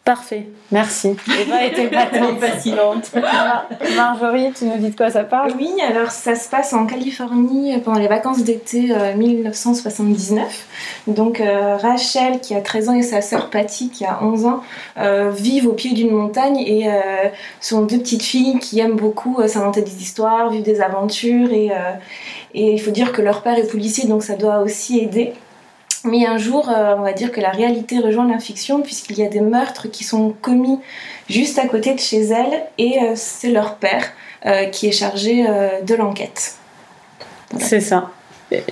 Parfait, merci. Eva était fascinante. Marjorie, tu nous dis de quoi ça parle? Oui, alors ça se passe en Californie pendant les vacances d'été 1979. Euh, Donc euh, Rachel, qui a 13 ans, et sa sœur Patty, qui a 11 ans, euh, vivent au pied d'une montagne et sont deux petites filles qui aiment beaucoup s'inventer des histoires, vivre des aventures. Et, et il faut dire que leur père est policier, donc ça doit aussi aider. Mais un jour, euh, on va dire que la réalité rejoint la fiction puisqu'il y a des meurtres qui sont commis juste à côté de chez elle et euh, c'est leur père euh, qui est chargé de l'enquête. C'est ça.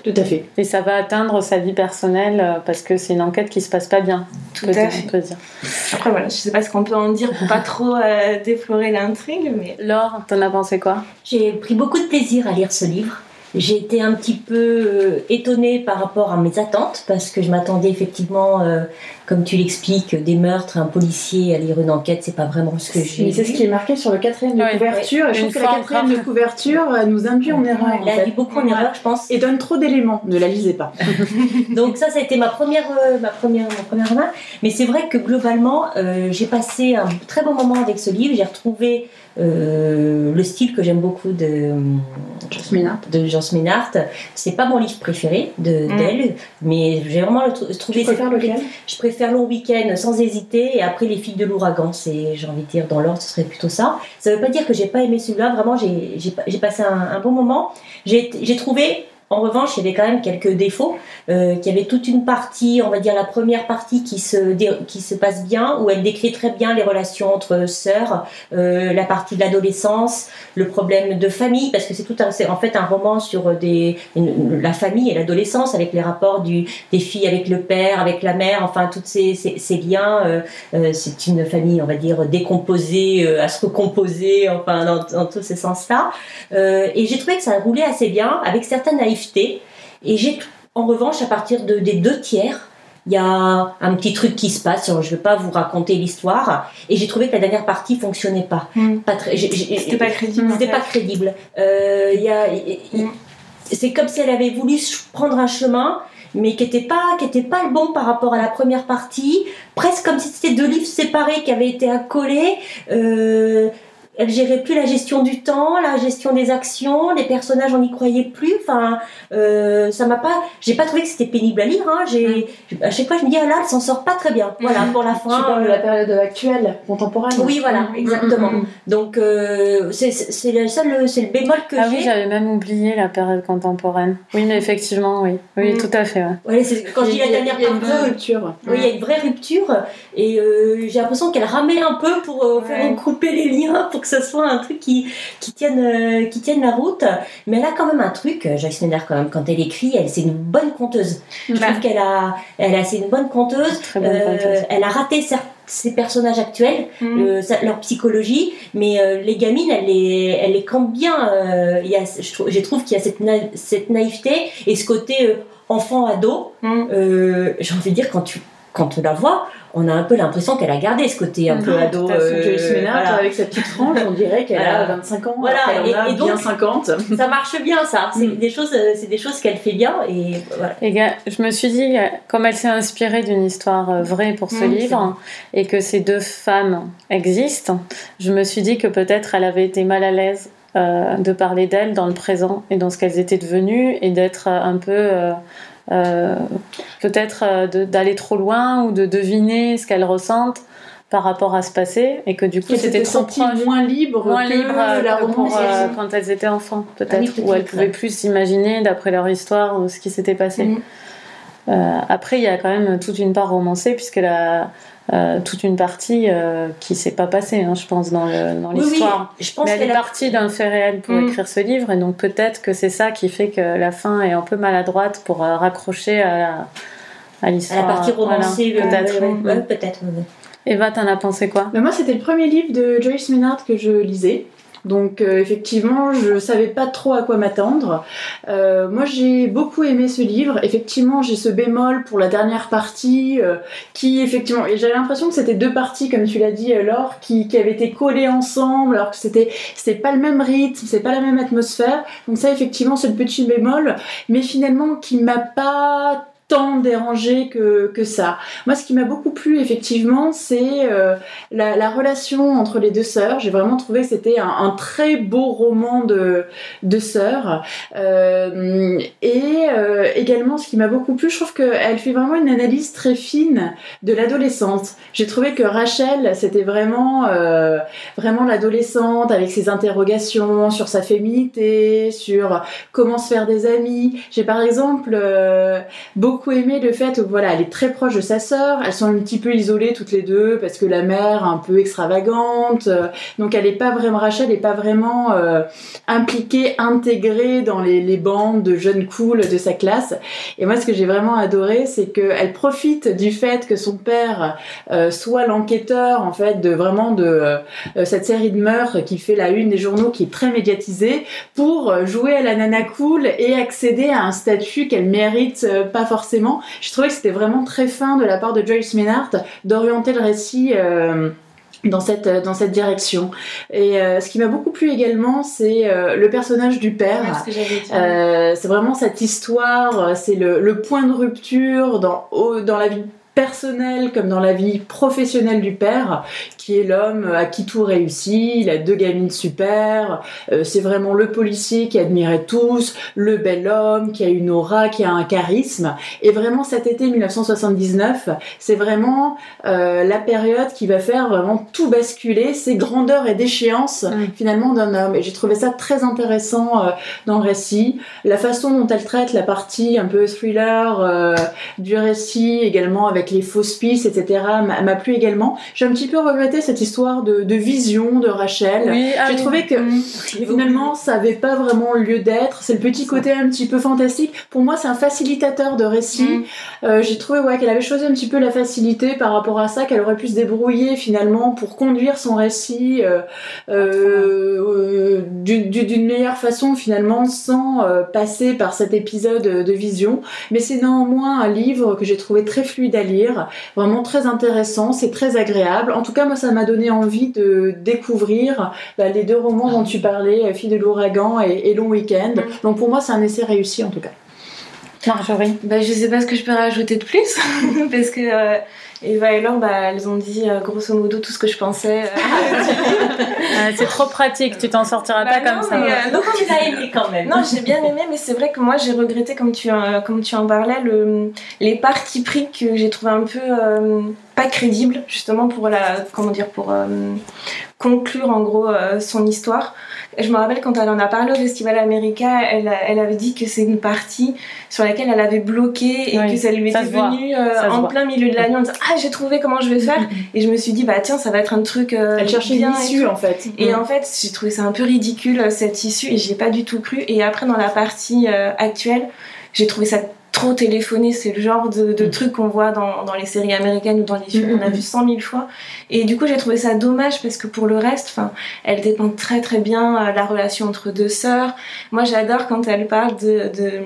Tout à fait. Et ça va atteindre sa vie personnelle parce que c'est une enquête qui se passe pas bien. Tout à fait. On peut dire. Après voilà, je sais pas ce qu'on peut en dire pour pas trop déflorer l'intrigue, mais. Laure, t'en as pensé quoi? J'ai pris beaucoup de plaisir à lire ce livre. J'ai été un petit peu euh, étonnée par rapport à mes attentes parce que je m'attendais effectivement, euh, comme tu l'expliques, des meurtres, un policier à lire une enquête, c'est pas vraiment ce que j'ai. C'est ce qui est marqué sur le quatrième de couverture. Et je trouve que la quatrième de couverture nous induit en erreur. Elle a beaucoup en erreur, je pense. Et donne trop d'éléments. Ne la lisez pas. Donc ça, ça a été ma première, euh, ma première, ma première remarque. Mais c'est vrai que globalement, j'ai passé un très bon moment avec ce livre. J'ai retrouvé euh, le style que j'aime beaucoup de. De Joss Minart. C'est pas mon livre préféré de mm. d'elle, mais j'ai vraiment trouvé. Tu lequel? Je préfère Long Week-end sans hésiter et après Les filles de l'ouragan. C'est, j'ai envie de dire dans l'ordre, ce serait plutôt ça. Ça veut pas dire que j'ai pas aimé celui-là. Vraiment, j'ai passé un, un bon moment. J'ai trouvé en revanche, il y avait quand même quelques défauts. Euh, qu'il y avait toute une partie, on va dire la première partie qui se, qui se passe bien, où elle décrit très bien les relations entre sœurs, euh, la partie de l'adolescence, le problème de famille, parce que c'est tout un, en fait un roman sur des, la famille et l'adolescence, avec les rapports du, des filles avec le père, avec la mère, enfin tous ces, ces, liens. Euh, euh, c'est une famille, on va dire, décomposée, euh, à se recomposer, enfin dans, dans tous ces sens-là. et j'ai trouvé que ça roulait assez bien, avec certaines et j'ai, en revanche, à partir de, des deux tiers, il y a un petit truc qui se passe. Je ne vais pas vous raconter l'histoire. Et j'ai trouvé que la dernière partie fonctionnait pas. Mm. Pas très. j'ai- j'ai- C'était pas crédible. en C'était fait. pas crédible. Euh, il y a, il- Mm. c'est comme si elle avait voulu prendre un chemin, mais qui n'était pas, qui était pas le bon par rapport à la première partie. Presque comme si c'était deux livres séparés qui avaient été accolés. Euh, elle gérait plus la gestion du temps, la gestion des actions, les personnages on n'y croyait plus. Enfin, euh, ça m'a pas, j'ai pas trouvé que c'était pénible à lire. Hein. J'ai, à chaque fois je me dis ah là, elle s'en sort pas très bien. Voilà pour la fin. Tu parles de la période actuelle, contemporaine. Oui, voilà, Mm, exactement. mm, mm, mm. Donc c'est c'est c'est le seul, c'est le bémol que Ah oui, j'ai. j'avais même oublié la période contemporaine. Oui, mais effectivement, oui. Oui, Mm. tout à fait. ouais. Ouais, c'est- quand je dis la dernière il y a une vraie rupture. oui, il y a une vraie rupture et euh, j'ai l'impression qu'elle ramait un peu pour euh, faire Ouais. couper les liens pour que ce soit un truc qui, qui, tienne, euh, qui tienne la route. Mais elle a quand même un truc, euh, Joyce Meyer, quand même, quand elle écrit, elle c'est une bonne conteuse. Je Bah, trouve qu'elle a, elle a, c'est une bonne conteuse. Très bonne Euh, elle a raté cer- ses personnages actuels, mm. euh, sa- leur psychologie, mais euh, les gamines, elle les, elle les campe bien. euh, y a, je, trouve, je trouve qu'il y a cette, cette naïveté et ce côté enfant-ado. Mm. J'ai envie de dire, quand tu, quand on la voit, on a un peu l'impression qu'elle a gardé ce côté un peu ado. euh, Joyce Maynard, voilà. avec sa petite frange, on dirait qu'elle Voilà. a 25 ans. Voilà, a et- donc- bien 50. Ça marche bien, ça. C'est Mm. des choses, euh, c'est des choses qu'elle fait bien et voilà. Et gars, je me suis dit, comme elle s'est inspirée d'une histoire euh, vraie pour ce Mm, livre, et que ces deux femmes existent, je me suis dit que peut-être elle avait été mal à l'aise euh, de parler d'elles dans le présent et dans ce qu'elles étaient devenues, et d'être un peu... euh, peut-être euh, d'aller trop loin ou de deviner ce qu'elles ressentent par rapport à ce passé et que du coup c'était trop proche moins libre moins que libre euh, la que pour, euh, quand elles étaient enfants, peut-être, Ah où elles pouvaient plus s'imaginer d'après leur histoire ou ce qui s'était passé. Mm. Euh, après, il y a quand même toute une part romancée, puisqu'elle a euh, toute une partie euh, qui s'est pas passée, hein, je pense, dans dans Oui, oui, l'histoire. Mais elle est partie d'un fait réel pour Mm. écrire ce livre, et donc peut-être que c'est ça qui fait que la fin est un peu maladroite pour euh, raccrocher à, la- à à la l'histoire. partie romancée, Voilà, peut-être. ouais, peut-être. Eva, t'en as pensé quoi? Mais moi, c'était le premier livre de Joyce Maynard que je lisais. Donc euh, effectivement, je savais pas trop à quoi m'attendre. Euh, moi, j'ai beaucoup aimé ce livre. Effectivement, j'ai ce bémol pour la dernière partie euh, qui effectivement, et j'avais l'impression que c'était deux parties, comme tu l'as dit, Laure, qui, qui avaient été collées ensemble, alors que c'était c'était pas le même rythme, c'est pas la même atmosphère. Donc ça, effectivement, c'est le petit bémol, mais finalement qui m'a pas tant dérangé que, que ça. Moi, ce qui m'a beaucoup plu, effectivement, c'est euh, la, la relation entre les deux sœurs. J'ai vraiment trouvé que c'était un, un très beau roman de, de sœurs. Euh, et euh, également, ce qui m'a beaucoup plu, je trouve qu'elle fait vraiment une analyse très fine de l'adolescence. J'ai trouvé que Rachel, c'était vraiment, euh, vraiment l'adolescente avec ses interrogations sur sa féminité, sur comment se faire des amis. J'ai par exemple euh, beaucoup aimé le fait voilà, elle est très proche de sa sœur. Elles sont un petit peu isolées toutes les deux parce que la mère un peu extravagante. euh, donc elle est pas vraiment Rachel est pas vraiment euh, impliquée, intégrée dans les, les bandes de jeunes cool de sa classe. Et moi, ce que j'ai vraiment adoré, c'est qu'elle profite du fait que son père euh, soit l'enquêteur en fait de vraiment de cette série de meurtres qui fait la une des journaux, qui est très médiatisée, pour jouer à la nana cool et accéder à un statut qu'elle mérite pas forcément. Je trouvais que c'était vraiment très fin de la part de Joyce Maynard d'orienter le récit. euh, dans cette, dans cette direction. Et euh, ce qui m'a beaucoup plu également, c'est euh, le personnage du père. Ouais. Euh, c'est vraiment cette histoire, euh, c'est le, le point de rupture dans, au- dans la vie personnelle comme dans la vie professionnelle du père, qui est l'homme à qui tout réussit, il a deux gamines super, euh, c'est vraiment le policier qui admirait tous, le bel homme qui a une aura, qui a un charisme. Et vraiment cet été 1979, c'est vraiment euh, la période qui va faire vraiment tout basculer, c'est grandeur et déchéance Mm. finalement d'un homme. Et j'ai trouvé ça très intéressant euh, dans le récit. La façon dont elle traite la partie un peu thriller du récit, également avec avec les fausses pistes, etc., m'a plu également. J'ai un petit peu regretté cette histoire de, vision de Rachel. Ah J'ai trouvé que mm. finalement, ça avait pas vraiment lieu d'être. C'est le petit côté un petit peu fantastique. Pour moi, c'est un facilitateur de récit. Mm. Euh, j'ai trouvé ouais, qu'elle avait choisi un petit peu la facilité par rapport à ça, qu'elle aurait pu se débrouiller finalement pour conduire son récit euh, euh, d'une meilleure façon finalement sans passer par cet épisode de vision. Mais c'est néanmoins un livre que j'ai trouvé très fluide à lire, vraiment très intéressant, c'est très agréable. En tout cas, moi, ça m'a donné envie de découvrir bah, les deux romans dont tu parlais, Fille de l'ouragan et, Long Week-end. Mm. Donc pour moi, c'est un essai réussi en tout cas. Marjorie? Bah, Je sais pas ce que je peux rajouter de plus, parce que euh, Eva et Laure, bah, elles ont dit euh, grosso modo tout ce que je pensais. Euh. c'est trop pratique, tu t'en sortiras pas bah comme ça. donc tu l'as aimé quand même. Non, j'ai bien aimé, mais c'est vrai que moi j'ai regretté, comme tu, comme tu en parlais, le, les parties pris que j'ai trouvé un peu pas crédibles, justement pour la, comment dire, pour conclure en gros son histoire je me rappelle quand elle en a parlé au Festival America, elle, elle avait dit que c'est une partie sur laquelle elle avait bloqué et que ça lui était venu euh, en plein milieu de la nuit en disant Ah, j'ai trouvé comment je vais faire. et je me suis dit, bah tiens, ça va être un truc. Euh, elle cherchait une issue en fait. Et en fait, j'ai trouvé ça un peu ridicule cette issue et j'ai pas du tout cru. Et après, dans la partie euh, actuelle, j'ai trouvé ça trop téléphoner, c'est le genre de, de mm. truc qu'on voit dans, dans, les séries américaines ou dans les films qu'on a mm, mm, vu cent mille fois. Et du coup, j'ai trouvé ça dommage parce que pour le reste, enfin, elle dépeint très très bien euh, la relation entre deux sœurs. Moi, j'adore quand elle parle de, de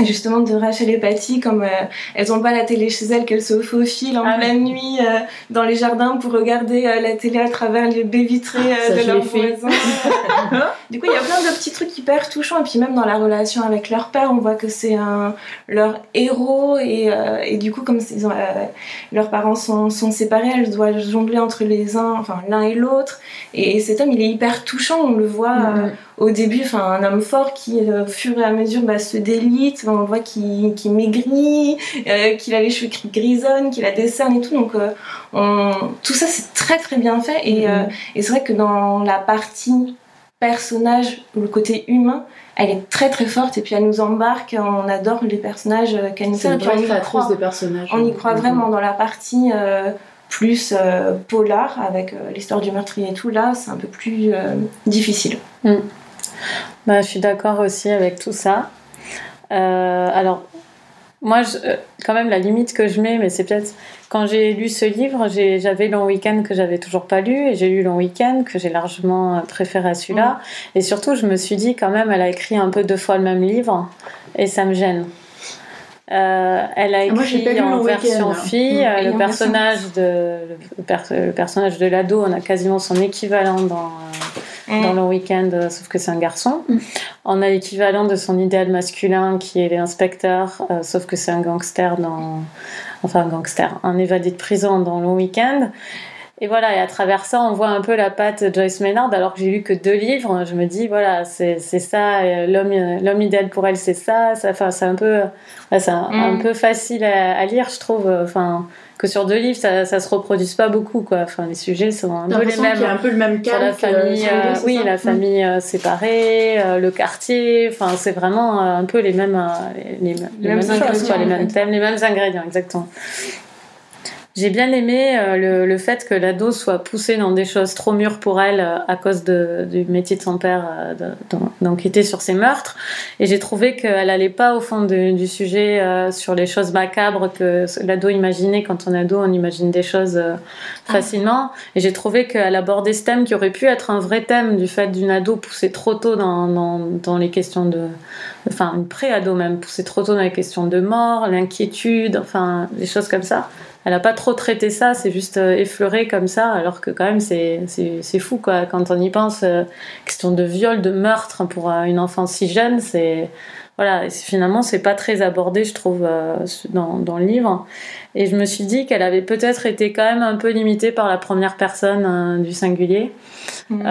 justement de Rachel et Patty comme euh, elles ont pas la télé chez elles qu'elles se faufilent en ah pleine nuit euh, dans les jardins pour regarder euh, la télé à travers les baies vitrées ah, de leurs voisins. Du coup il y a plein de petits trucs hyper touchants. Et puis même dans la relation avec leur père on voit que c'est un leur héros. Et, et du coup comme ils ont, leurs parents sont, sont séparés elles doivent jongler entre les uns enfin l'un et l'autre. Et, cet homme il est hyper touchant. On le voit au début, enfin un homme fort qui, euh, au fur et à mesure, bah, se délite. On voit qu'il maigrit, euh, qu'il a les cheveux qui grisonnent, qu'il a des cernes et tout. Donc euh, tout ça, c'est très très bien fait. Et, mm-hmm. et c'est vrai que dans la partie personnage, le côté humain, elle est très très forte et puis elle nous embarque. On adore les personnages qu'elle nous fait. C'est une créatrice de personnages. On y croit mm-hmm. vraiment dans la partie plus polar avec l'histoire du meurtrier et tout. Là, c'est un peu plus difficile. Mm. Bah, je suis d'accord aussi avec tout ça. Euh, alors, moi, je, euh, quand même, la limite que je mets, mais c'est peut-être quand j'ai lu ce livre, j'avais Long Weekend que j'avais toujours pas lu, et j'ai lu Long Weekend que j'ai largement préféré à celui-là. Mm. Et surtout, je me suis dit, quand même, elle a écrit un peu deux fois le même livre, et ça me gêne. Euh, elle a ah, écrit en version fille. Mm. le, personnage de, le, personnage de l'ado, on a quasiment son équivalent dans, dans le week-end, euh, sauf que c'est un garçon. Mm. On a l'équivalent de son idéal masculin qui est l'inspecteur, euh, sauf que c'est un gangster dans. Enfin, un gangster, un évadé de prison dans le week-end. Et voilà, et à travers ça, on voit un peu la patte Joyce Maynard, alors que j'ai lu que deux livres. Je me dis, voilà, c'est ça, l'homme l'homme idéal pour elle, c'est ça. ça c'est un, peu, c'est un, mm. peu facile à, à, lire, je trouve. Enfin, que sur deux livres, ça, ça se reproduise pas beaucoup, quoi. Enfin, les sujets sont un peu les mêmes. Il y a un peu le même cas. La famille, euh, oui, la famille euh, séparée, euh, le quartier. Enfin, c'est vraiment un peu les mêmes, les, les mêmes choses, quoi, les mêmes thèmes, les mêmes ingrédients, exactement. J'ai bien aimé euh, le, le, fait que l'ado soit poussée dans des choses trop mûres pour elle euh, à cause de, du métier de son père euh, d'enquêter sur ses meurtres. Et j'ai trouvé qu'elle allait pas au fond du sujet sur les choses macabres que l'ado imaginait. Quand on est ado, on imagine des choses facilement. Et j'ai trouvé qu'elle abordait ce thème qui aurait pu être un vrai thème du fait d'une ado poussée trop tôt dans, dans, dans les questions de... Enfin, une pré-ado même, poussée trop tôt dans les questions de mort, l'inquiétude, enfin, des choses comme ça elle a pas trop traité ça, c'est juste euh, effleuré comme ça, alors que quand même c'est, c'est, fou quoi. Quand on y pense, euh, question de viol, de meurtre pour euh, une enfant si jeune, c'est voilà, finalement c'est pas très abordé je trouve dans, dans, le livre. Et je me suis dit qu'elle avait peut-être été quand même un peu limitée par la première personne du singulier, mmh.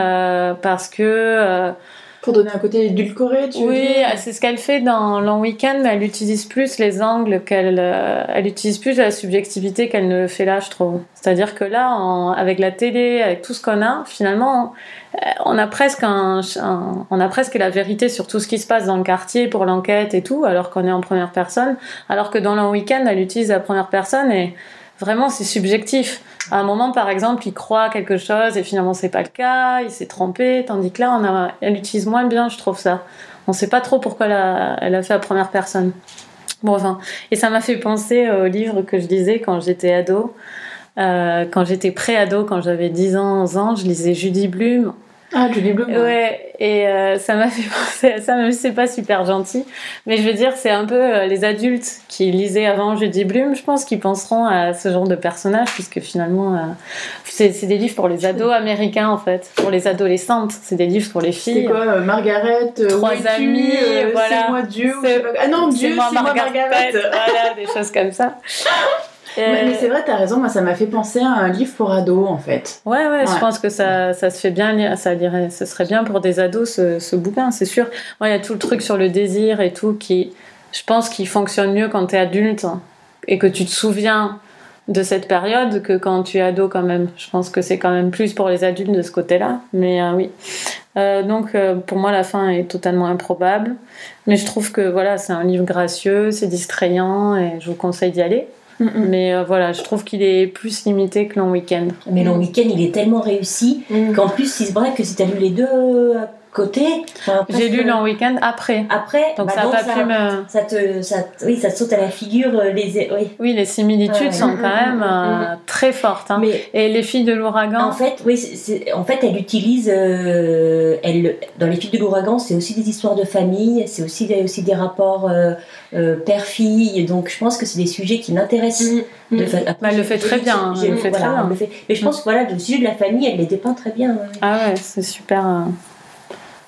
parce que Pour donner un côté édulcoré, tu Oui, c'est ce qu'elle fait dans Long Weekend, mais elle utilise plus les angles, qu'elle euh, elle utilise plus la subjectivité qu'elle ne le fait là, je trouve. C'est-à-dire que là, avec la télé, avec tout ce qu'on a, finalement, euh, on a presque un, un- on a presque la vérité sur tout ce qui se passe dans le quartier pour l'enquête et tout, alors qu'on est en première personne. Alors que dans Long Weekend, elle utilise la première personne et vraiment c'est subjectif. À un moment, par exemple, il croit quelque chose et finalement c'est pas le cas, il s'est trompé, tandis que là, on a, elle utilise moins bien, je trouve ça. On sait pas trop pourquoi elle a, elle a fait la première personne. Bon, enfin, et ça m'a fait penser au livre que je lisais quand j'étais ado. Euh, quand j'étais pré-ado, quand j'avais 10 ans, 11 ans, je lisais Judy Blume. Ah, Julie Bloom. Ouais, et euh, ça m'a fait penser à ça, même si c'est pas super gentil. Mais je veux dire, c'est un peu euh, les adultes qui lisaient avant Judy Blume, je pense, qui penseront à ce genre de personnage, puisque finalement, euh, c'est c'est des livres pour les ados américains, en fait, pour les adolescentes. C'est des livres pour les C'est filles. quoi, euh, Margaret euh, Trois amis, euh, voilà. C'est moi Dieu. C'est- Ah non, Dieu, c'est moi Margaret. voilà, des choses comme ça. Mais, Euh, mais c'est vrai, t'as raison, moi ça m'a fait penser à un livre pour ados en fait. Ouais, ouais, je pense que ça, ça se fait bien lire, ça lirait, ce serait bien pour des ados ce, ce bouquin, c'est sûr. Moi, il y a tout le truc sur le désir et tout qui, je pense, qui fonctionne mieux quand t'es adulte et que tu te souviens de cette période que quand tu es ado quand même. Je pense que c'est quand même plus pour les adultes de ce côté-là, mais euh, oui. Euh, donc euh, pour moi la fin est totalement improbable, mais je trouve que voilà c'est un livre gracieux, c'est distrayant et je vous conseille d'y aller. Mais euh, voilà, je trouve qu'il est plus limité que Long Weekend. Mais le week-end, il est tellement réussi Mm. qu'en plus, c'est vrai que si tu as lu les deux à côté, enfin, J'ai lu Long Weekend après. Après, Donc bah ça a donc pas pu me... ça te, ça, oui, ça te saute à la figure. euh, Les, oui. Oui, les similitudes Ouais. sont Mm, quand mm, même mm, euh, très fortes. hein. Mais Et les filles de l'ouragan, en fait, oui, c'est- en fait, elle utilise, euh, elle, dans les filles de l'ouragan, c'est aussi des histoires de famille, c'est aussi, il y a aussi des rapports euh, euh, père-fille. Donc, je pense que c'est des sujets qui l'intéressent. Mm. de fa- après, Bah, elle le fait très bien, fait fait. Mais je pense que voilà, le sujet de la famille, elle les dépeint très bien. ouais. ah ouais, c'est super.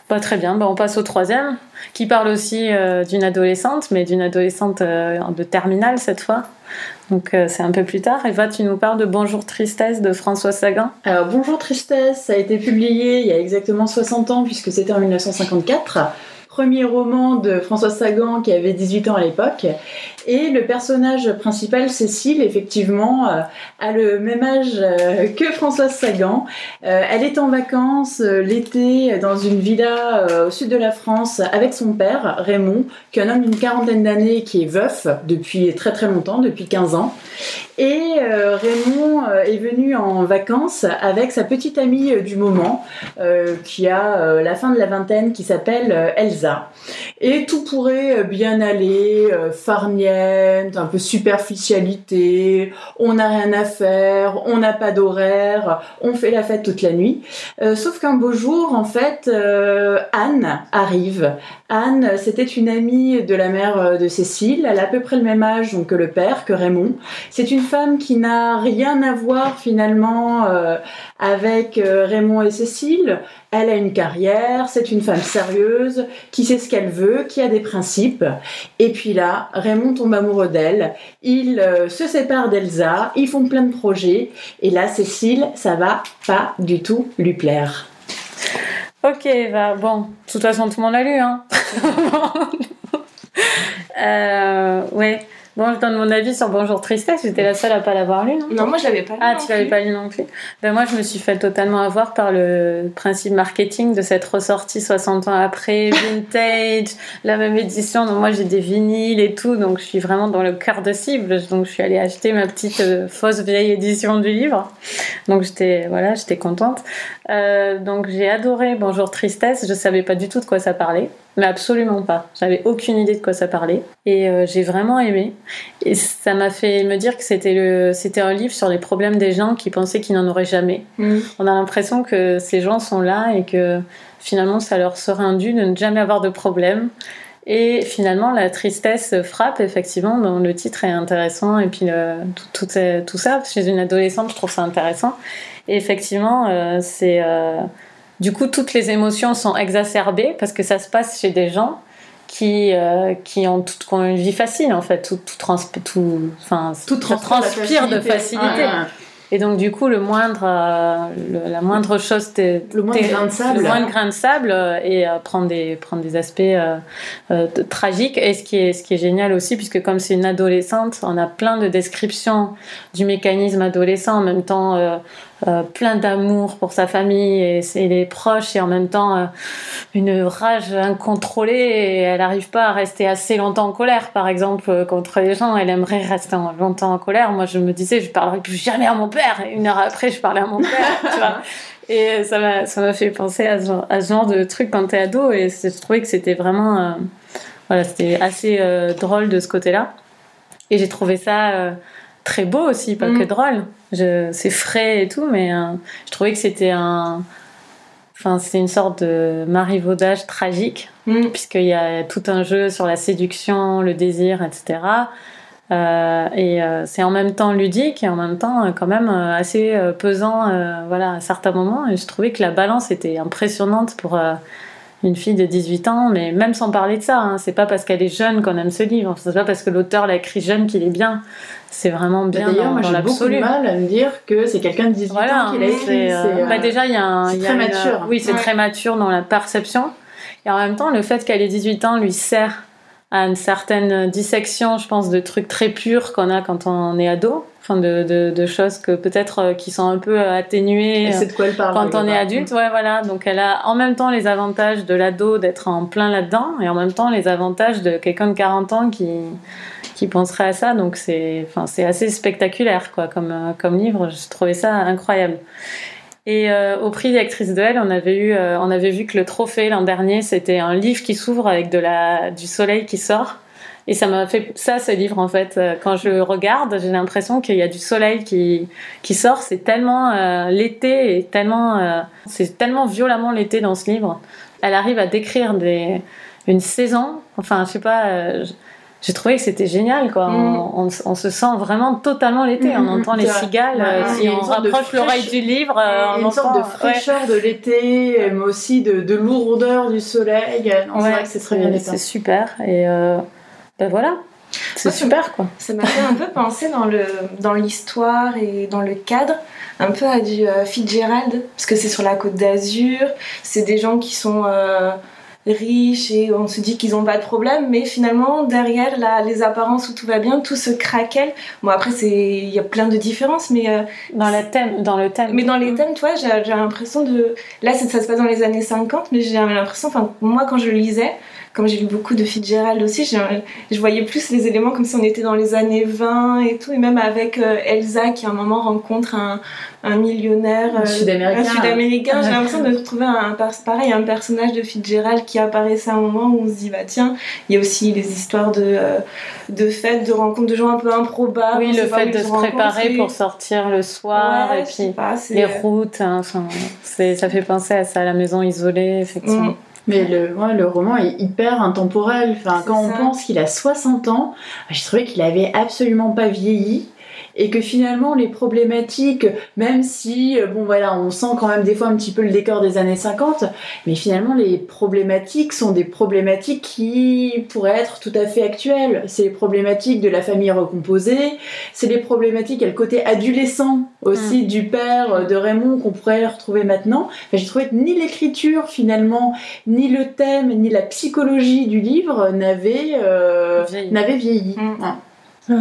Pas très bien. Bah, on passe au troisième, qui parle aussi euh, d'une adolescente, mais d'une adolescente euh, de terminale cette fois. Donc euh, c'est un peu plus tard. Eva, tu nous parles de Bonjour Tristesse de François Sagan. Alors Bonjour Tristesse, ça a été publié il y a exactement 60 ans puisque c'était en 1954. Premier roman de François Sagan qui avait 18 ans à l'époque. Et le personnage principal, Cécile, effectivement, euh, a le même âge euh, que Françoise Sagan. Euh, elle est en vacances l'été dans une villa au sud de la France avec son père, Raymond, qui est un homme d'une quarantaine d'années qui est veuf depuis très très longtemps, depuis 15 ans. Et Raymond est venu en vacances avec sa petite amie du moment, qui a la fin de la vingtaine, qui s'appelle Elsa. Et tout pourrait bien aller, euh, un peu superficialité, on n'a rien à faire, on n'a pas d'horaire, on fait la fête toute la nuit. Euh, sauf qu'un beau jour, en fait, euh, Anne arrive. Anne, c'était une amie de la mère euh, de Cécile, elle a à peu près le même âge que le père, que Raymond. C'est une femme qui n'a rien à voir finalement avec Raymond et Cécile. Elle a une carrière, c'est une femme sérieuse, qui sait ce qu'elle veut, qui a des principes. Et puis là, Raymond tombe amoureux d'elle. Il euh, se sépare d'Elsa, ils font plein de projets. Et là, Cécile, ça va pas du tout lui plaire. Ok, bah bon, de toute façon tout le monde l'a lu, hein. euh, ouais. Bon, je donne mon avis sur Bonjour Tristesse. J'étais la seule à pas l'avoir lu. non Non, moi je l'avais pas lu. Ah, tu l'avais pas lu non plus. Ben moi, je me suis fait totalement avoir par le principe marketing de cette ressortie 60 ans après, vintage, la même édition. Donc moi, j'ai des vinyles et tout, donc je suis vraiment dans le cœur de cible. Donc je suis allée acheter ma petite euh, fausse vieille édition du livre. Donc j'étais voilà, j'étais contente. Euh, donc j'ai adoré Bonjour Tristesse. Je savais pas du tout de quoi ça parlait, mais absolument pas. J'avais aucune idée de quoi ça parlait, et euh, j'ai vraiment aimé. Et ça m'a fait me dire que c'était le, c'était un livre sur les problèmes des gens qui pensaient qu'ils n'en auraient jamais. Mm. On a l'impression que ces gens sont là et que finalement ça leur serait indu de ne jamais avoir de problème. Et finalement, la tristesse frappe, effectivement, dont le titre est intéressant, et puis le- tout, tout, est- tout ça, chez une adolescente, je trouve ça intéressant. Et effectivement, euh, c'est. euh, du coup, toutes les émotions sont exacerbées parce que ça se passe chez des gens qui, euh, qui, ont tout, qui ont une vie facile, en fait. Tout, tout, trans, tout, enfin, Tout ça transpire, de facilité. facilité. Ouais, ouais. Et donc, du coup, le moindre, euh, le- la moindre chose, t'es- Le moindre grain de sable. le moindre grain de sable euh, et euh, prendre des prendre des aspects tragiques. Et ce qui est ce qui est génial aussi, puisque comme c'est une adolescente, on a plein de descriptions du mécanisme adolescent en même temps. Euh, plein d'amour pour sa famille et, ses- les proches et en même temps euh, une rage incontrôlée et elle n'arrive pas à rester assez longtemps en colère par exemple euh, contre les gens. Elle aimerait rester longtemps en colère. Moi je me disais je parlerai plus jamais à mon père. Et une heure après je parlais à mon père et ça m'a ça m'a fait penser à ce, genre, de truc quand t'es ado et je trouvais que c'était vraiment voilà c'était assez drôle de ce côté là et j'ai trouvé ça très beau aussi pas Mm. que drôle Je- c'est frais et tout mais euh, je trouvais que c'était un enfin c'est une sorte de marivaudage tragique Mm. puisqu'il y a tout un jeu sur la séduction, le désir, etc. Euh, et euh, c'est en même temps ludique et en même temps euh, quand même euh, assez euh, pesant euh, voilà, à certains moments. Et je trouvais que la balance était impressionnante pour euh, une fille de 18 ans, mais même sans parler de ça. Hein, c'est pas parce qu'elle est jeune qu'on aime ce livre. C'est pas parce que l'auteur l'a écrit jeune qu'il est bien. C'est vraiment bien D'ailleurs, dans, moi dans j'ai beaucoup de mal à me dire que c'est quelqu'un de 18 Voilà, ans qui l'a écrit. euh, c'est, euh, bah, déjà, il y a un. c'est très une- mature. Oui, c'est Ouais. très mature dans la perception. Et en même temps, le fait qu'elle ait 18 ans lui sert à une certaine dissection, je pense, de trucs très purs qu'on a quand on est ado. Enfin, de, de, de choses que peut-être euh, qui sont un peu euh, atténuées. De quoi elle parle. Quand on est adulte, ouais, voilà. Donc, elle a en même temps les avantages de l'ado d'être en plein là-dedans, et en même temps les avantages de quelqu'un de 40 ans qui, qui penserait à ça. Donc, c'est, enfin, c'est assez spectaculaire, quoi, comme, euh, comme livre. J'ai trouvé ça incroyable. Et euh, au prix d'actrice de elle, on avait eu, euh, on avait vu que le trophée l'an dernier, c'était un livre qui s'ouvre avec de la, du soleil qui sort. Et ça m'a fait ça, ce livre, en fait. Euh, Quand je le regarde, j'ai l'impression qu'il y a du soleil qui, qui sort. C'est tellement euh, l'été et tellement, euh, c'est tellement violemment l'été dans ce livre. Elle arrive à décrire des, une saison. Enfin, je sais pas. euh, j'ai trouvé que c'était génial, quoi. Mm. On, on- on se sent vraiment totalement l'été. On entend les c'est cigales. Ouais, si on rapproche l'oreille du livre, on une sorte de entend- ouais. fraîcheur de l'été, mais aussi de, de lourdeur du soleil. C'est Ouais, vrai que c'est très bien. C'est super. Et ben voilà. C'est super, quoi. Ça m'a fait un peu penser dans le dans l'histoire et dans le cadre un peu à du euh, Fitzgerald parce que c'est sur la côte d'Azur, c'est des gens qui sont euh, riches et on se dit qu'ils n'ont pas de problème mais finalement derrière la, les apparences où tout va bien, tout se craquelle. Bon après c'est il y a plein de différences mais euh, Dans, la thème, dans le thème. mais dans les thèmes, tu vois, j'ai l'impression de. Là, ça se passe dans les années 50, mais j'ai l'impression, enfin, moi, quand je lisais, comme j'ai lu beaucoup de Fitzgerald aussi, je voyais plus les éléments comme si on était dans les années 20 et tout, et même avec euh, Elsa qui à un moment rencontre un, un millionnaire Un Sud-Américain. Sud-Américain. J'ai l'impression de retrouver un, pareil, un personnage de Fitzgerald qui apparaissait à un moment où on se dit, bah tiens, il y a aussi les histoires de, euh, de fêtes, de rencontres de gens un peu improbables. oui, le fait de se préparer pour sortir le soir Ouais, et puis pas, les routes. hein, ça fait penser à ça, à la maison isolée, effectivement. Mm. Mais le, ouais, le roman est hyper intemporel. Enfin, quand on pense qu'il a 60 ans, j'ai trouvé qu'il avait absolument pas vieilli. Et que finalement, les problématiques, même si, euh, bon voilà, on sent quand même des fois un petit peu le décor des années 50, mais finalement, les problématiques sont des problématiques qui pourraient être tout à fait actuelles. C'est les problématiques de la famille recomposée, c'est les problématiques, a le côté adolescent aussi du père euh, de Raymond qu'on pourrait retrouver maintenant. Enfin, j'ai trouvé que ni l'écriture finalement, ni le thème, ni la psychologie du livre n'avaient euh, Vieilli. Mm. Ah.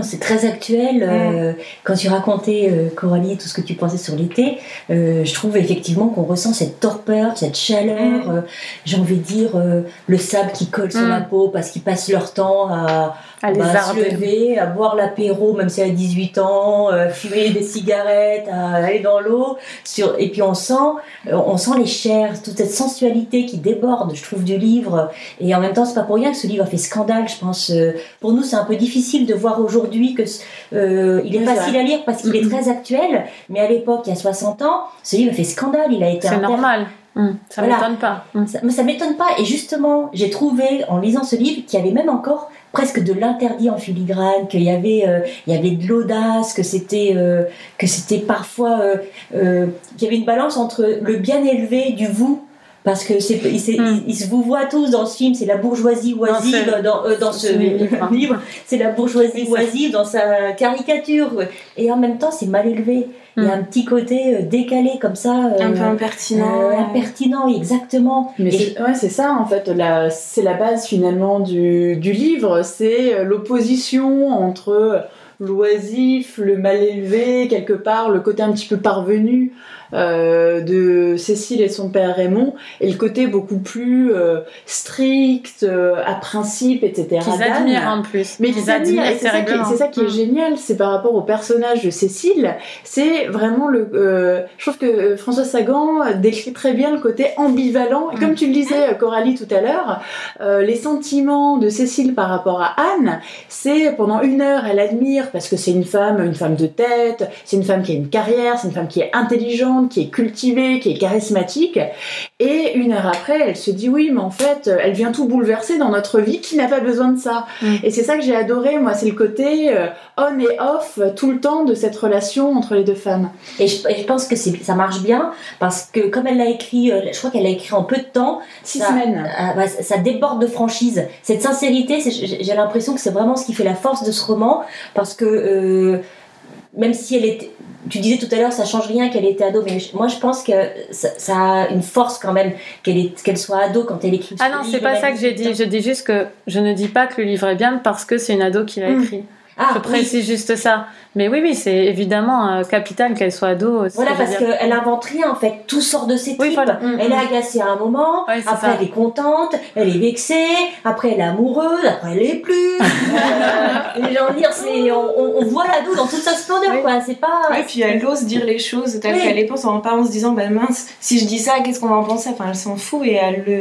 C'est très actuel. euh, quand tu racontais, euh, Coralie, tout ce que tu pensais sur l'été, euh, je trouve effectivement qu'on ressent cette torpeur, cette chaleur, Mm. euh, j'ai envie de dire euh, le sable qui colle sur Mm. la peau parce qu'ils passent leur temps à, À les bah, à se lever, à boire l'apéro, même si elle a 18 ans, euh, fumer des cigarettes, à aller dans l'eau. Sur... Et puis on sent, euh, on sent les chairs, toute cette sensualité qui déborde, je trouve, du livre. Et en même temps, c'est pas pour rien que ce livre a fait scandale, je pense. Euh, Pour nous, c'est un peu difficile de voir aujourd'hui que euh, il est Oui, facile à lire parce qu'il est très actuel. Mais à l'époque, il y a 60 ans, ce livre a fait scandale. Il a été C'est normal. Mm, Ça Voilà. m'étonne pas. Mm. ça, mais ça m'étonne pas. Et justement, j'ai trouvé en lisant ce livre qu'il y avait même encore presque de l'interdit en filigrane, qu'il y avait, euh, il y avait de l'audace, que c'était, euh, que c'était parfois, euh, qu'il y avait une balance entre le bien élevé du vous. Parce que c'est il, mm. vous voit tous dans ce film c'est la bourgeoisie oisive dans, euh, dans ce livre c'est la bourgeoisie oisive dans sa caricature et en même temps c'est mal élevé. Il y a mm. un petit côté euh, décalé comme ça un peu impertinent. impertinent impertinent mais ouais c'est ça en fait c'est la base finalement du, du livre. C'est l'opposition entre l'oisif, le mal élevé, quelque part, le côté un petit peu parvenu euh, de Cécile et son père Raymond, et le côté beaucoup plus euh, strict, euh, à principe, etc. Qu'ils admirent en plus. Mais qu'ils admirent, c'est ça, qui, ça qui est mm. génial, c'est par rapport au personnage de Cécile, c'est vraiment le... je trouve que François Sagan décrit très bien le côté ambivalent, et comme mm. tu le disais Coralie tout à l'heure, les sentiments de Cécile par rapport à Anne, c'est pendant une heure, elle admire parce que c'est une femme, une femme de tête, c'est une femme qui a une carrière, c'est une femme qui est intelligente, qui est cultivée, qui est charismatique. Et une heure après, elle se dit oui, mais en fait, elle vient tout bouleverser dans notre vie qui n'a pas besoin de ça. Et c'est ça que j'ai adoré, moi, c'est le côté euh, on et off tout le temps de cette relation entre les deux femmes. Et je, pense que ça marche bien parce que comme elle l'a écrit, euh, je crois qu'elle l'a écrit en peu de temps. Six semaines. Euh, ça déborde de franchise. Cette sincérité, j'ai l'impression que c'est vraiment ce qui fait la force de ce roman parce que même si elle était tu disais tout à l'heure, ça change rien qu'elle était ado, mais moi je pense que ça, a une force quand même qu'elle qu'elle soit ado quand elle écrit. Ah non, c'est pas ça que j'ai dit. Je dis juste que je ne dis pas que le livre est bien parce que c'est une ado qui l'a hmm. écrit. Ah, je précise juste ça. Mais oui, oui, c'est évidemment euh, capital qu'elle soit ado. Voilà, parce qu'elle invente rien en fait. Tout sort de ses tripes. Mm, elle est mm. agacée à un moment, après elle est contente, elle est vexée, après elle est amoureuse, après elle est plus. euh, dire, on, on, voit l'ado dans toute sa splendeur, quoi. C'est pas. Oui, puis elle ose dire les choses telles qu'elle les pense, en pas en se disant, ben mince, si je dis ça, qu'est-ce qu'on va en penser? Enfin, elle s'en fout et elle le,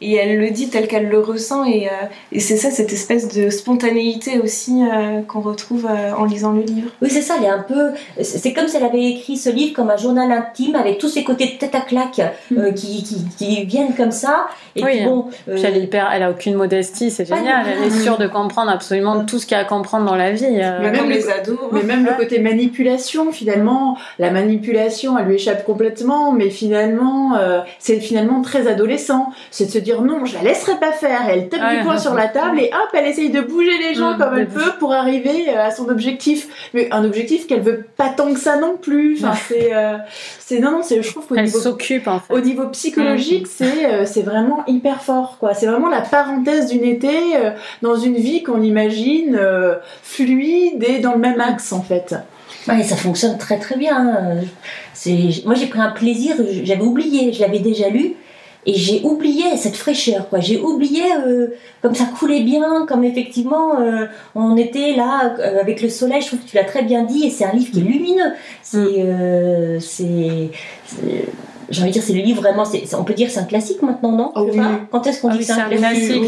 et elle le dit tel qu'elle le ressent. Et, euh, et c'est ça, cette espèce de spontanéité aussi euh, qu'on retrouve en lisant le livre. Oui, c'est ça, elle est un peu. C'est comme si elle avait écrit ce livre comme un journal intime avec tous ces côtés de tête à claque euh, mm. qui, qui, viennent comme ça. Et oui, puis bon. Euh, elle, hyper, elle a aucune modestie, c'est génial. Elle est sûre de comprendre absolument tout ce qu'il y a à comprendre dans la vie. Euh. Mais même les ados. Mais même le côté manipulation, finalement, la manipulation, elle lui échappe complètement, mais finalement, c'est finalement très adolescent. C'est de se dire non, je la laisserai pas faire. Elle tape du poing sur la table et hop, elle essaye de bouger les gens mm. comme elle peut pour arriver à son objectif mais un objectif qu'elle veut pas tant que ça non plus. Enfin, c'est, euh, c'est non, non, c'est, je trouve qu'au niveau, s'occupe en fait. Au niveau psychologique, mm. c'est, euh, c'est vraiment hyper fort, quoi. C'est vraiment la parenthèse d'une été euh, dans une vie qu'on imagine fluide et dans le même axe, en fait. Ouais, ça fonctionne très très bien. C'est, moi, j'ai pris un plaisir. J'avais oublié, je l'avais déjà lu et j'ai oublié cette fraîcheur quoi. J'ai oublié euh, comme ça coulait bien comme effectivement euh, on était là euh, avec le soleil. Je trouve que tu l'as très bien dit et c'est un livre qui est lumineux. C'est c'est j'ai envie de dire, c'est le livre vraiment, on peut dire que c'est un classique maintenant, non? Oh, oui. Quand est-ce qu'on ah dit c'est un classique?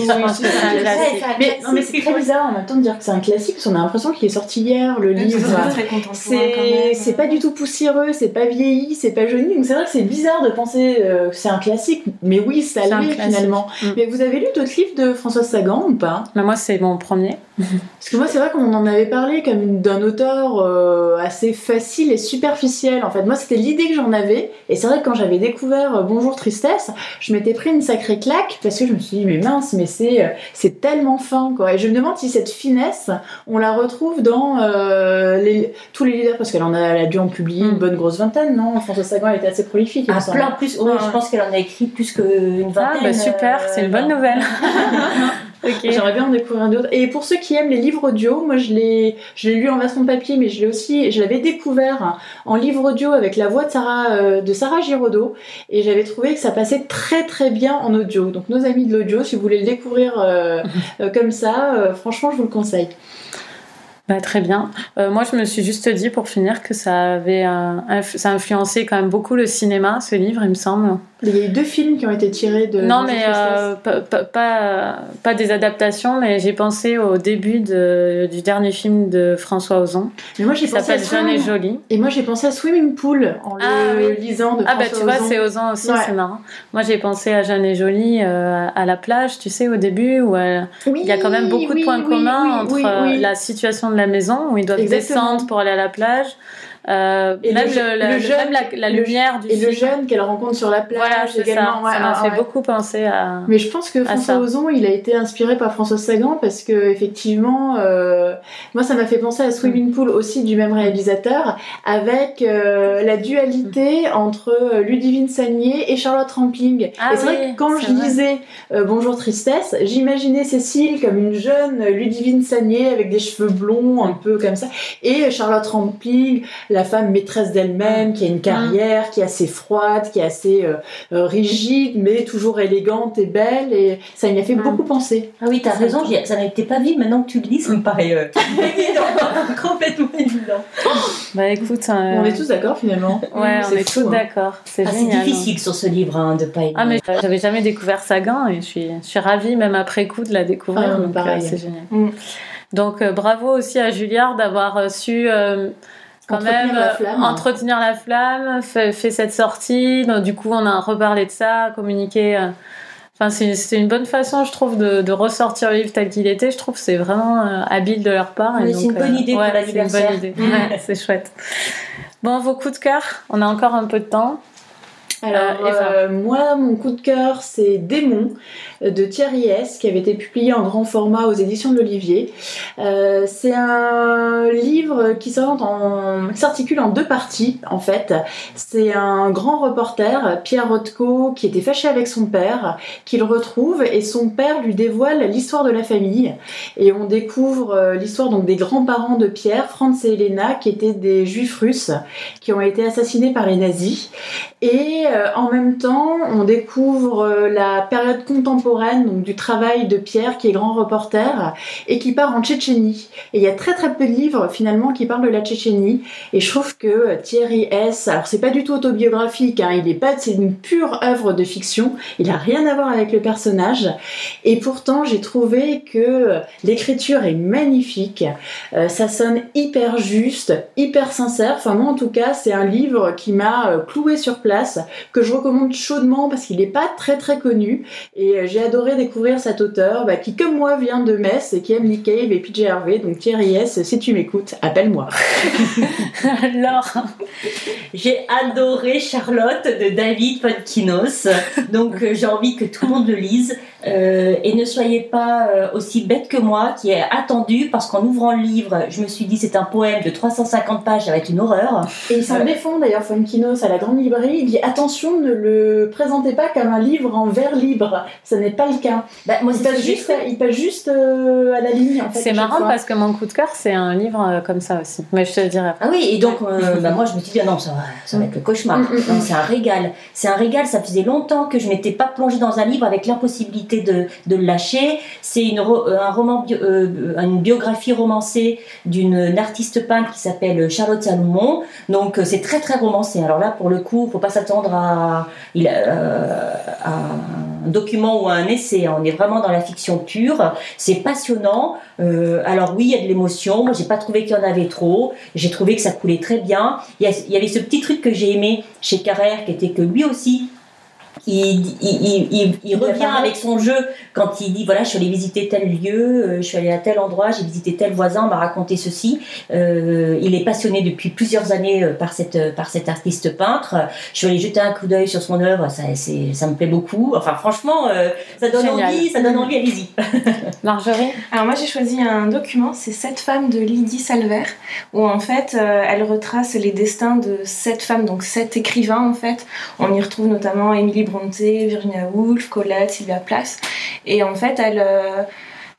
Mais, mais c'est très bizarre en même temps de dire que c'est un classique, parce qu'on a l'impression qu'il est sorti hier, le livre. C'est pas du tout poussiéreux, c'est pas vieilli, c'est pas jauni, donc c'est vrai que c'est bizarre de penser euh, que c'est un classique, mais oui, ça l'est finalement. Mm. Mais vous avez lu d'autres livres de François Sagan ou pas? Moi, c'est mon premier. Parce que moi, c'est vrai qu'on en avait parlé comme d'un auteur euh, assez facile et superficiel. En fait, moi, c'était l'idée que j'en avais, et c'est vrai que quand j'avais j'avais découvert euh, Bonjour Tristesse, je m'étais pris une sacrée claque parce que je me suis dit, mais mince, mais c'est, euh, c'est tellement fin, quoi. Et je me demande si cette finesse, on la retrouve dans euh, les, tous les leaders, parce qu'elle en a, elle a dû en publier une mm. bonne grosse vingtaine, non? François Sagan, elle était assez prolifique. Ah, plein plus, je pense qu'elle en a écrit plus qu'une vingtaine. Ah, bah super, c'est une bonne nouvelle. J'aimerais bien en découvrir un autre. Et pour ceux qui aiment les livres audio, moi je l'ai, je l'ai lu en version papier, mais je l'ai aussi, je l'avais découvert en livre audio avec la voix de Sarah, euh, de Sarah Giraudot, et j'avais trouvé que ça passait très très bien en audio. Donc nos amis de l'audio, si vous voulez le découvrir euh, euh, comme ça, franchement, je vous le conseille. Bah, très bien. Euh, moi, je me suis juste dit pour finir que ça avait ça a influencé quand même beaucoup le cinéma, ce livre, il me semble. Il y a eu deux films qui ont été tirés de. Non, mais euh, pas, pas, des adaptations, mais j'ai pensé au début de, du dernier film de François Ozon. Mais moi, j'ai Jeune et Jolie. Et moi, j'ai pensé à Swimming Pool en ah, le lisant de Ah, bah tu vois, c'est Ozon aussi, c'est marrant. Moi, j'ai pensé à Jeune et Jolie euh, à la plage, tu sais, au début, où il y a quand même beaucoup de points communs entre la situation de la maison où ils doivent descendre pour aller à la plage. Euh, Et même le, le, jeune, même la, lumière du et le jeune qu'elle rencontre sur la plage Voilà, ça. également. Ouais, ça m'a ouais, fait ouais. beaucoup penser à. Mais je pense que. François Ozon, il a été inspiré par François Sagan parce que effectivement, euh, moi, ça m'a fait penser à Swimming Pool aussi du même réalisateur, avec euh, la dualité entre Ludivine Sagnier et Charlotte Rampling. Ah et c'est oui, vrai que quand je vrai. lisais Bonjour Tristesse, j'imaginais Cécile comme une jeune Ludivine Sagnier avec des cheveux blonds, un peu comme ça, et Charlotte Rampling, la femme maîtresse d'elle-même, qui a une carrière, qui est assez froide, qui est assez euh, euh, rigide, mais toujours élégante et belle, et ça m'y a fait Mm. beaucoup penser. Ah oui, t'as raison, ça n'était pas vu, maintenant que tu le dis, ça me paraît euh, évident, complètement évident. Bah écoute, euh, On est tous d'accord finalement. Ouais, on est fou, tous hein. d'accord. C'est Ah, c'est génial. difficile sur ce livre hein, de pas aimer. Ah mais j'avais jamais découvert Sagan et je suis, je suis ravie même après coup de la découvrir. Ah, donc pareil. c'est génial. Mm. Donc euh, bravo aussi à Juliard d'avoir su euh, quand Entretenir même la euh, flamme. entretenir la flamme, fait, fait cette sortie. Donc, du coup on a reparlé de ça, communiqué. euh, Enfin, c'est c'est une bonne façon, je trouve, de, de ressortir le livre tel qu'il était. Je trouve que c'est vraiment euh, habile de leur part. Oui, c'est une bonne idée pour c'est l'anniversaire. Ouais, c'est chouette. Bon, vos coups de cœur, on a encore un peu de temps. Alors, Euh, moi, mon coup de cœur, c'est Démon de Thierry S, qui avait été publié en grand format aux éditions de l'Olivier. Euh, c'est un livre qui s'articule en deux parties, en fait. C'est un grand reporter, Pierre Rothko, qui était fâché avec son père, qu'il retrouve, et son père lui dévoile l'histoire de la famille. Et on découvre euh, l'histoire donc des grands-parents de Pierre, Franz et Elena, qui étaient des juifs russes, qui ont été assassinés par les nazis. Et euh, en même temps, on découvre la période contemporaine donc, du travail de Pierre, qui est grand reporter, et qui part en Tchétchénie. Et il y a très très peu de livres finalement qui parlent de la Tchétchénie. Et je trouve que Thierry S, alors c'est pas du tout autobiographique, hein, il est pas, c'est une pure œuvre de fiction. Il a rien à voir avec le personnage. Et pourtant, j'ai trouvé que l'écriture est magnifique. Euh, ça sonne hyper juste, hyper sincère. Enfin, moi, en tout cas, c'est un livre qui m'a euh, cloué sur place, que je recommande chaudement parce qu'il n'est pas très très connu. Et euh, j'ai adoré découvrir cet auteur bah, qui, comme moi, vient de Metz et qui aime Nick Cave et PJ Harvey. Donc, Thierry S, si tu m'écoutes, appelle-moi. Alors, J'ai adoré Charlotte de David Podkinos, donc euh, j'ai envie que tout le monde le lise. Euh, et ne soyez pas euh, aussi bête que moi qui ai attendu parce qu'en ouvrant le livre, je me suis dit c'est un poème de 350 pages, ça va être une horreur. Et il s'en défend d'ailleurs, Fonkinos, à la grande librairie. Il dit attention, ne le présentez pas comme un livre en vers libre. N'est pas le cas. Bah, moi Il c'est passe juste, fait. il passe juste euh, à la ligne en fait. c'est marrant parce que mon coup de cœur, c'est un livre euh, comme ça aussi. Mais je te le dirai après. Ah oui, et donc euh, bah, moi je me suis dit, ah non, ça va, ça va être le cauchemar. Mm, mm, Non, mm. c'est un régal. C'est un régal, ça faisait longtemps que je m'étais pas plongée dans un livre avec l'impossibilité de, de le lâcher. C'est une, un roman bio- euh, une biographie romancée d'une une artiste peintre qui s'appelle Charlotte Salomon. Donc euh, c'est très très romancé. Alors là, pour le coup, faut pas s'attendre à, il, a, euh, à un document ou à un essai. On est vraiment dans la fiction pure. C'est passionnant. Euh, alors oui, il y a de l'émotion. Moi, j'ai pas trouvé qu'il y en avait trop. J'ai trouvé que ça coulait très bien. Il y, a- il y avait ce petit truc que j'ai aimé chez Carrère, qui était que lui aussi, il, il, il, il- il revient avec son jeu quand il dit voilà, je suis allé visiter tel lieu, euh, je suis allé à tel endroit, j'ai visité tel voisin, on m'a raconté ceci. Euh, il est passionné depuis plusieurs années euh, par cette par cet artiste peintre. Je suis allée jeter un coup d'œil sur son œuvre, ça, c'est, ça me plaît beaucoup. Enfin, franchement, euh, ça donne Génial. envie, ça donne envie, allez-y. Marjorie Alors moi j'ai choisi un document, c'est Sept femmes de Lydie Salver, où en fait euh, elle retrace les destins de sept femmes, donc sept écrivains en fait. On y retrouve notamment Emily Virginia Woolf, Colette, Sylvia Plath, et en fait elle euh,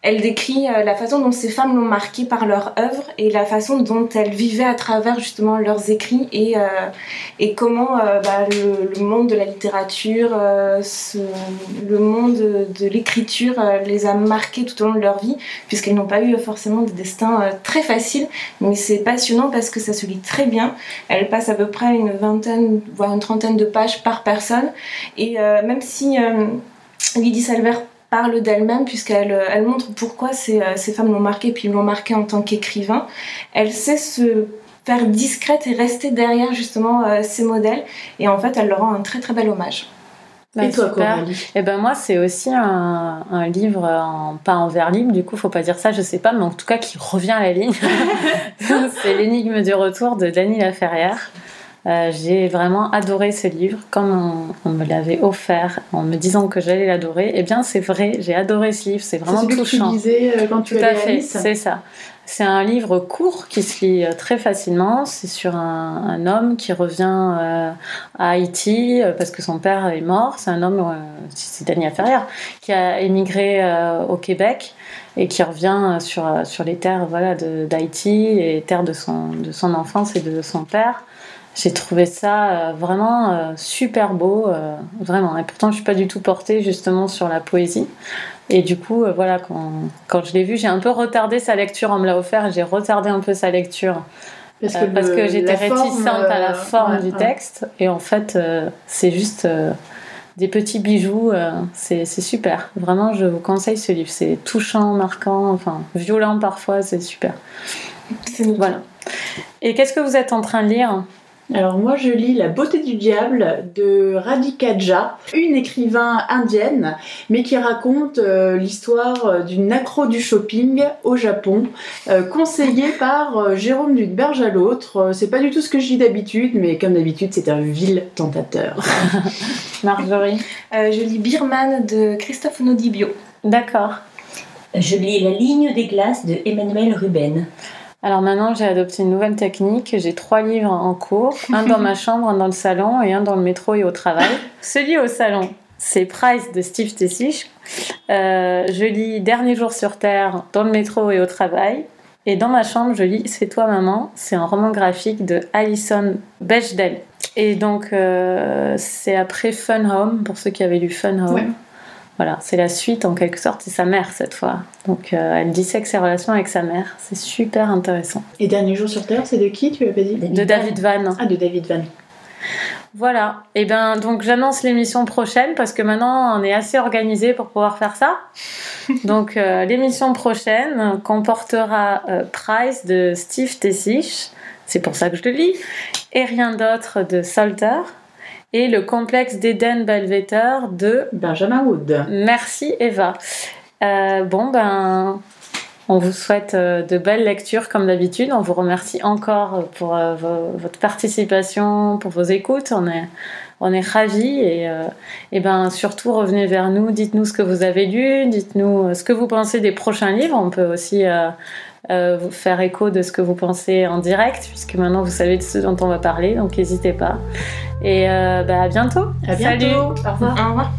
elle décrit euh, la façon dont ces femmes l'ont marquée par leur œuvre et la façon dont elles vivaient à travers justement leurs écrits et, euh, comment euh, bah, le, monde de la littérature, le monde de, de l'écriture les a marquées tout au long de leur vie puisqu'elles n'ont pas eu forcément des destins très faciles, mais c'est passionnant parce que ça se lit très bien. Elle passe à peu près une vingtaine, voire une trentaine de pages par personne, et même si Lydie Salver parle d'elle-même puisqu'elle euh, elle montre pourquoi ces, euh, ces femmes l'ont marquée, puis l'ont marquée en tant qu'écrivain, elle sait se faire discrète et rester derrière justement euh, ces modèles, et en fait elle leur rend un très très bel hommage. Bah, et toi, Coralie Et eh ben moi, c'est aussi un, un, livre, en, pas en vers libre, du coup, faut pas dire ça, je sais pas, mais en tout cas qui revient à la ligne. c'est L'énigme du retour de Dany Laferrière. Euh, j'ai vraiment adoré ce livre, comme on, me l'avait offert en me disant que j'allais l'adorer. Eh bien, c'est vrai, j'ai adoré ce livre, c'est vraiment touchant. Que tu lisais euh, quand tu Tout à fait, c'est ça. C'est un livre court qui se lit euh, très facilement. C'est sur un, homme qui revient euh, à Haïti parce que son père est mort. C'est un homme, c'est Daniel Ferrière, qui a émigré au Québec et qui revient sur, sur les terres voilà, d'Haïti et terres de son, de son enfance et de son père. J'ai trouvé ça vraiment super beau, vraiment. Et pourtant, je suis pas du tout portée justement sur la poésie. Et du coup, euh, voilà, quand, quand je l'ai vu, j'ai un peu retardé sa lecture. On me l'a offert j'ai retardé un peu sa lecture. Parce que, euh, j'étais réticente à la euh, forme du texte. Et en fait, c'est juste des petits bijoux. c'est super. Vraiment, je vous conseille ce livre. C'est touchant, marquant, enfin, violent parfois. C'est super. Voilà. Et qu'est-ce que vous êtes en train de lire? Alors moi je lis La beauté du diable de Radhika Jha, une écrivain indienne, mais qui raconte euh, l'histoire d'une accro du shopping au Japon, euh, conseillée par euh, Jérôme d'une berge à l'autre. C'est pas du tout ce que je lis d'habitude, mais comme d'habitude c'est un vil tentateur. Marjorie? Je lis Birman de Christophe Nodibio. D'accord. Je lis La ligne des glaces de Emmanuel Ruben. Alors maintenant, j'ai adopté une nouvelle technique. J'ai trois livres en cours, un dans ma chambre, un dans le salon et un dans le métro et au travail. Celui au salon, c'est Price de Steve Tessich. Euh, je lis Dernier jour sur Terre dans le métro et au travail. Et dans ma chambre, je lis C'est toi maman. C'est un roman graphique de Alison Bechdel. Et donc, euh, c'est après Fun Home, pour ceux qui avaient lu Fun Home. Voilà, c'est la suite en quelque sorte, c'est sa mère cette fois. Donc euh, elle dissèque ses relations avec sa mère, c'est super intéressant. Et Dernier jour sur Terre, c'est de qui tu avais dit De David Van. Ah, de David Van. Voilà, et ben donc j'annonce l'émission prochaine parce que maintenant on est assez organisé pour pouvoir faire ça. donc euh, l'émission prochaine comportera euh, Price de Steve Tessich, c'est pour ça que je le lis, et rien d'autre de Salter et le complexe d'Eden Belveter de Benjamin Wood. Merci Eva. Euh, bon ben, on vous souhaite euh, de belles lectures comme d'habitude. On vous remercie encore pour euh, votre participation, pour vos écoutes. On est on est ravis et, et ben surtout revenez vers nous, dites-nous ce que vous avez lu, dites-nous ce que vous pensez des prochains livres. On peut aussi vous faire écho de ce que vous pensez en direct, puisque maintenant vous savez de ce dont on va parler, donc n'hésitez pas. Et euh, bah, à bientôt. À bientôt. Au revoir. Au revoir.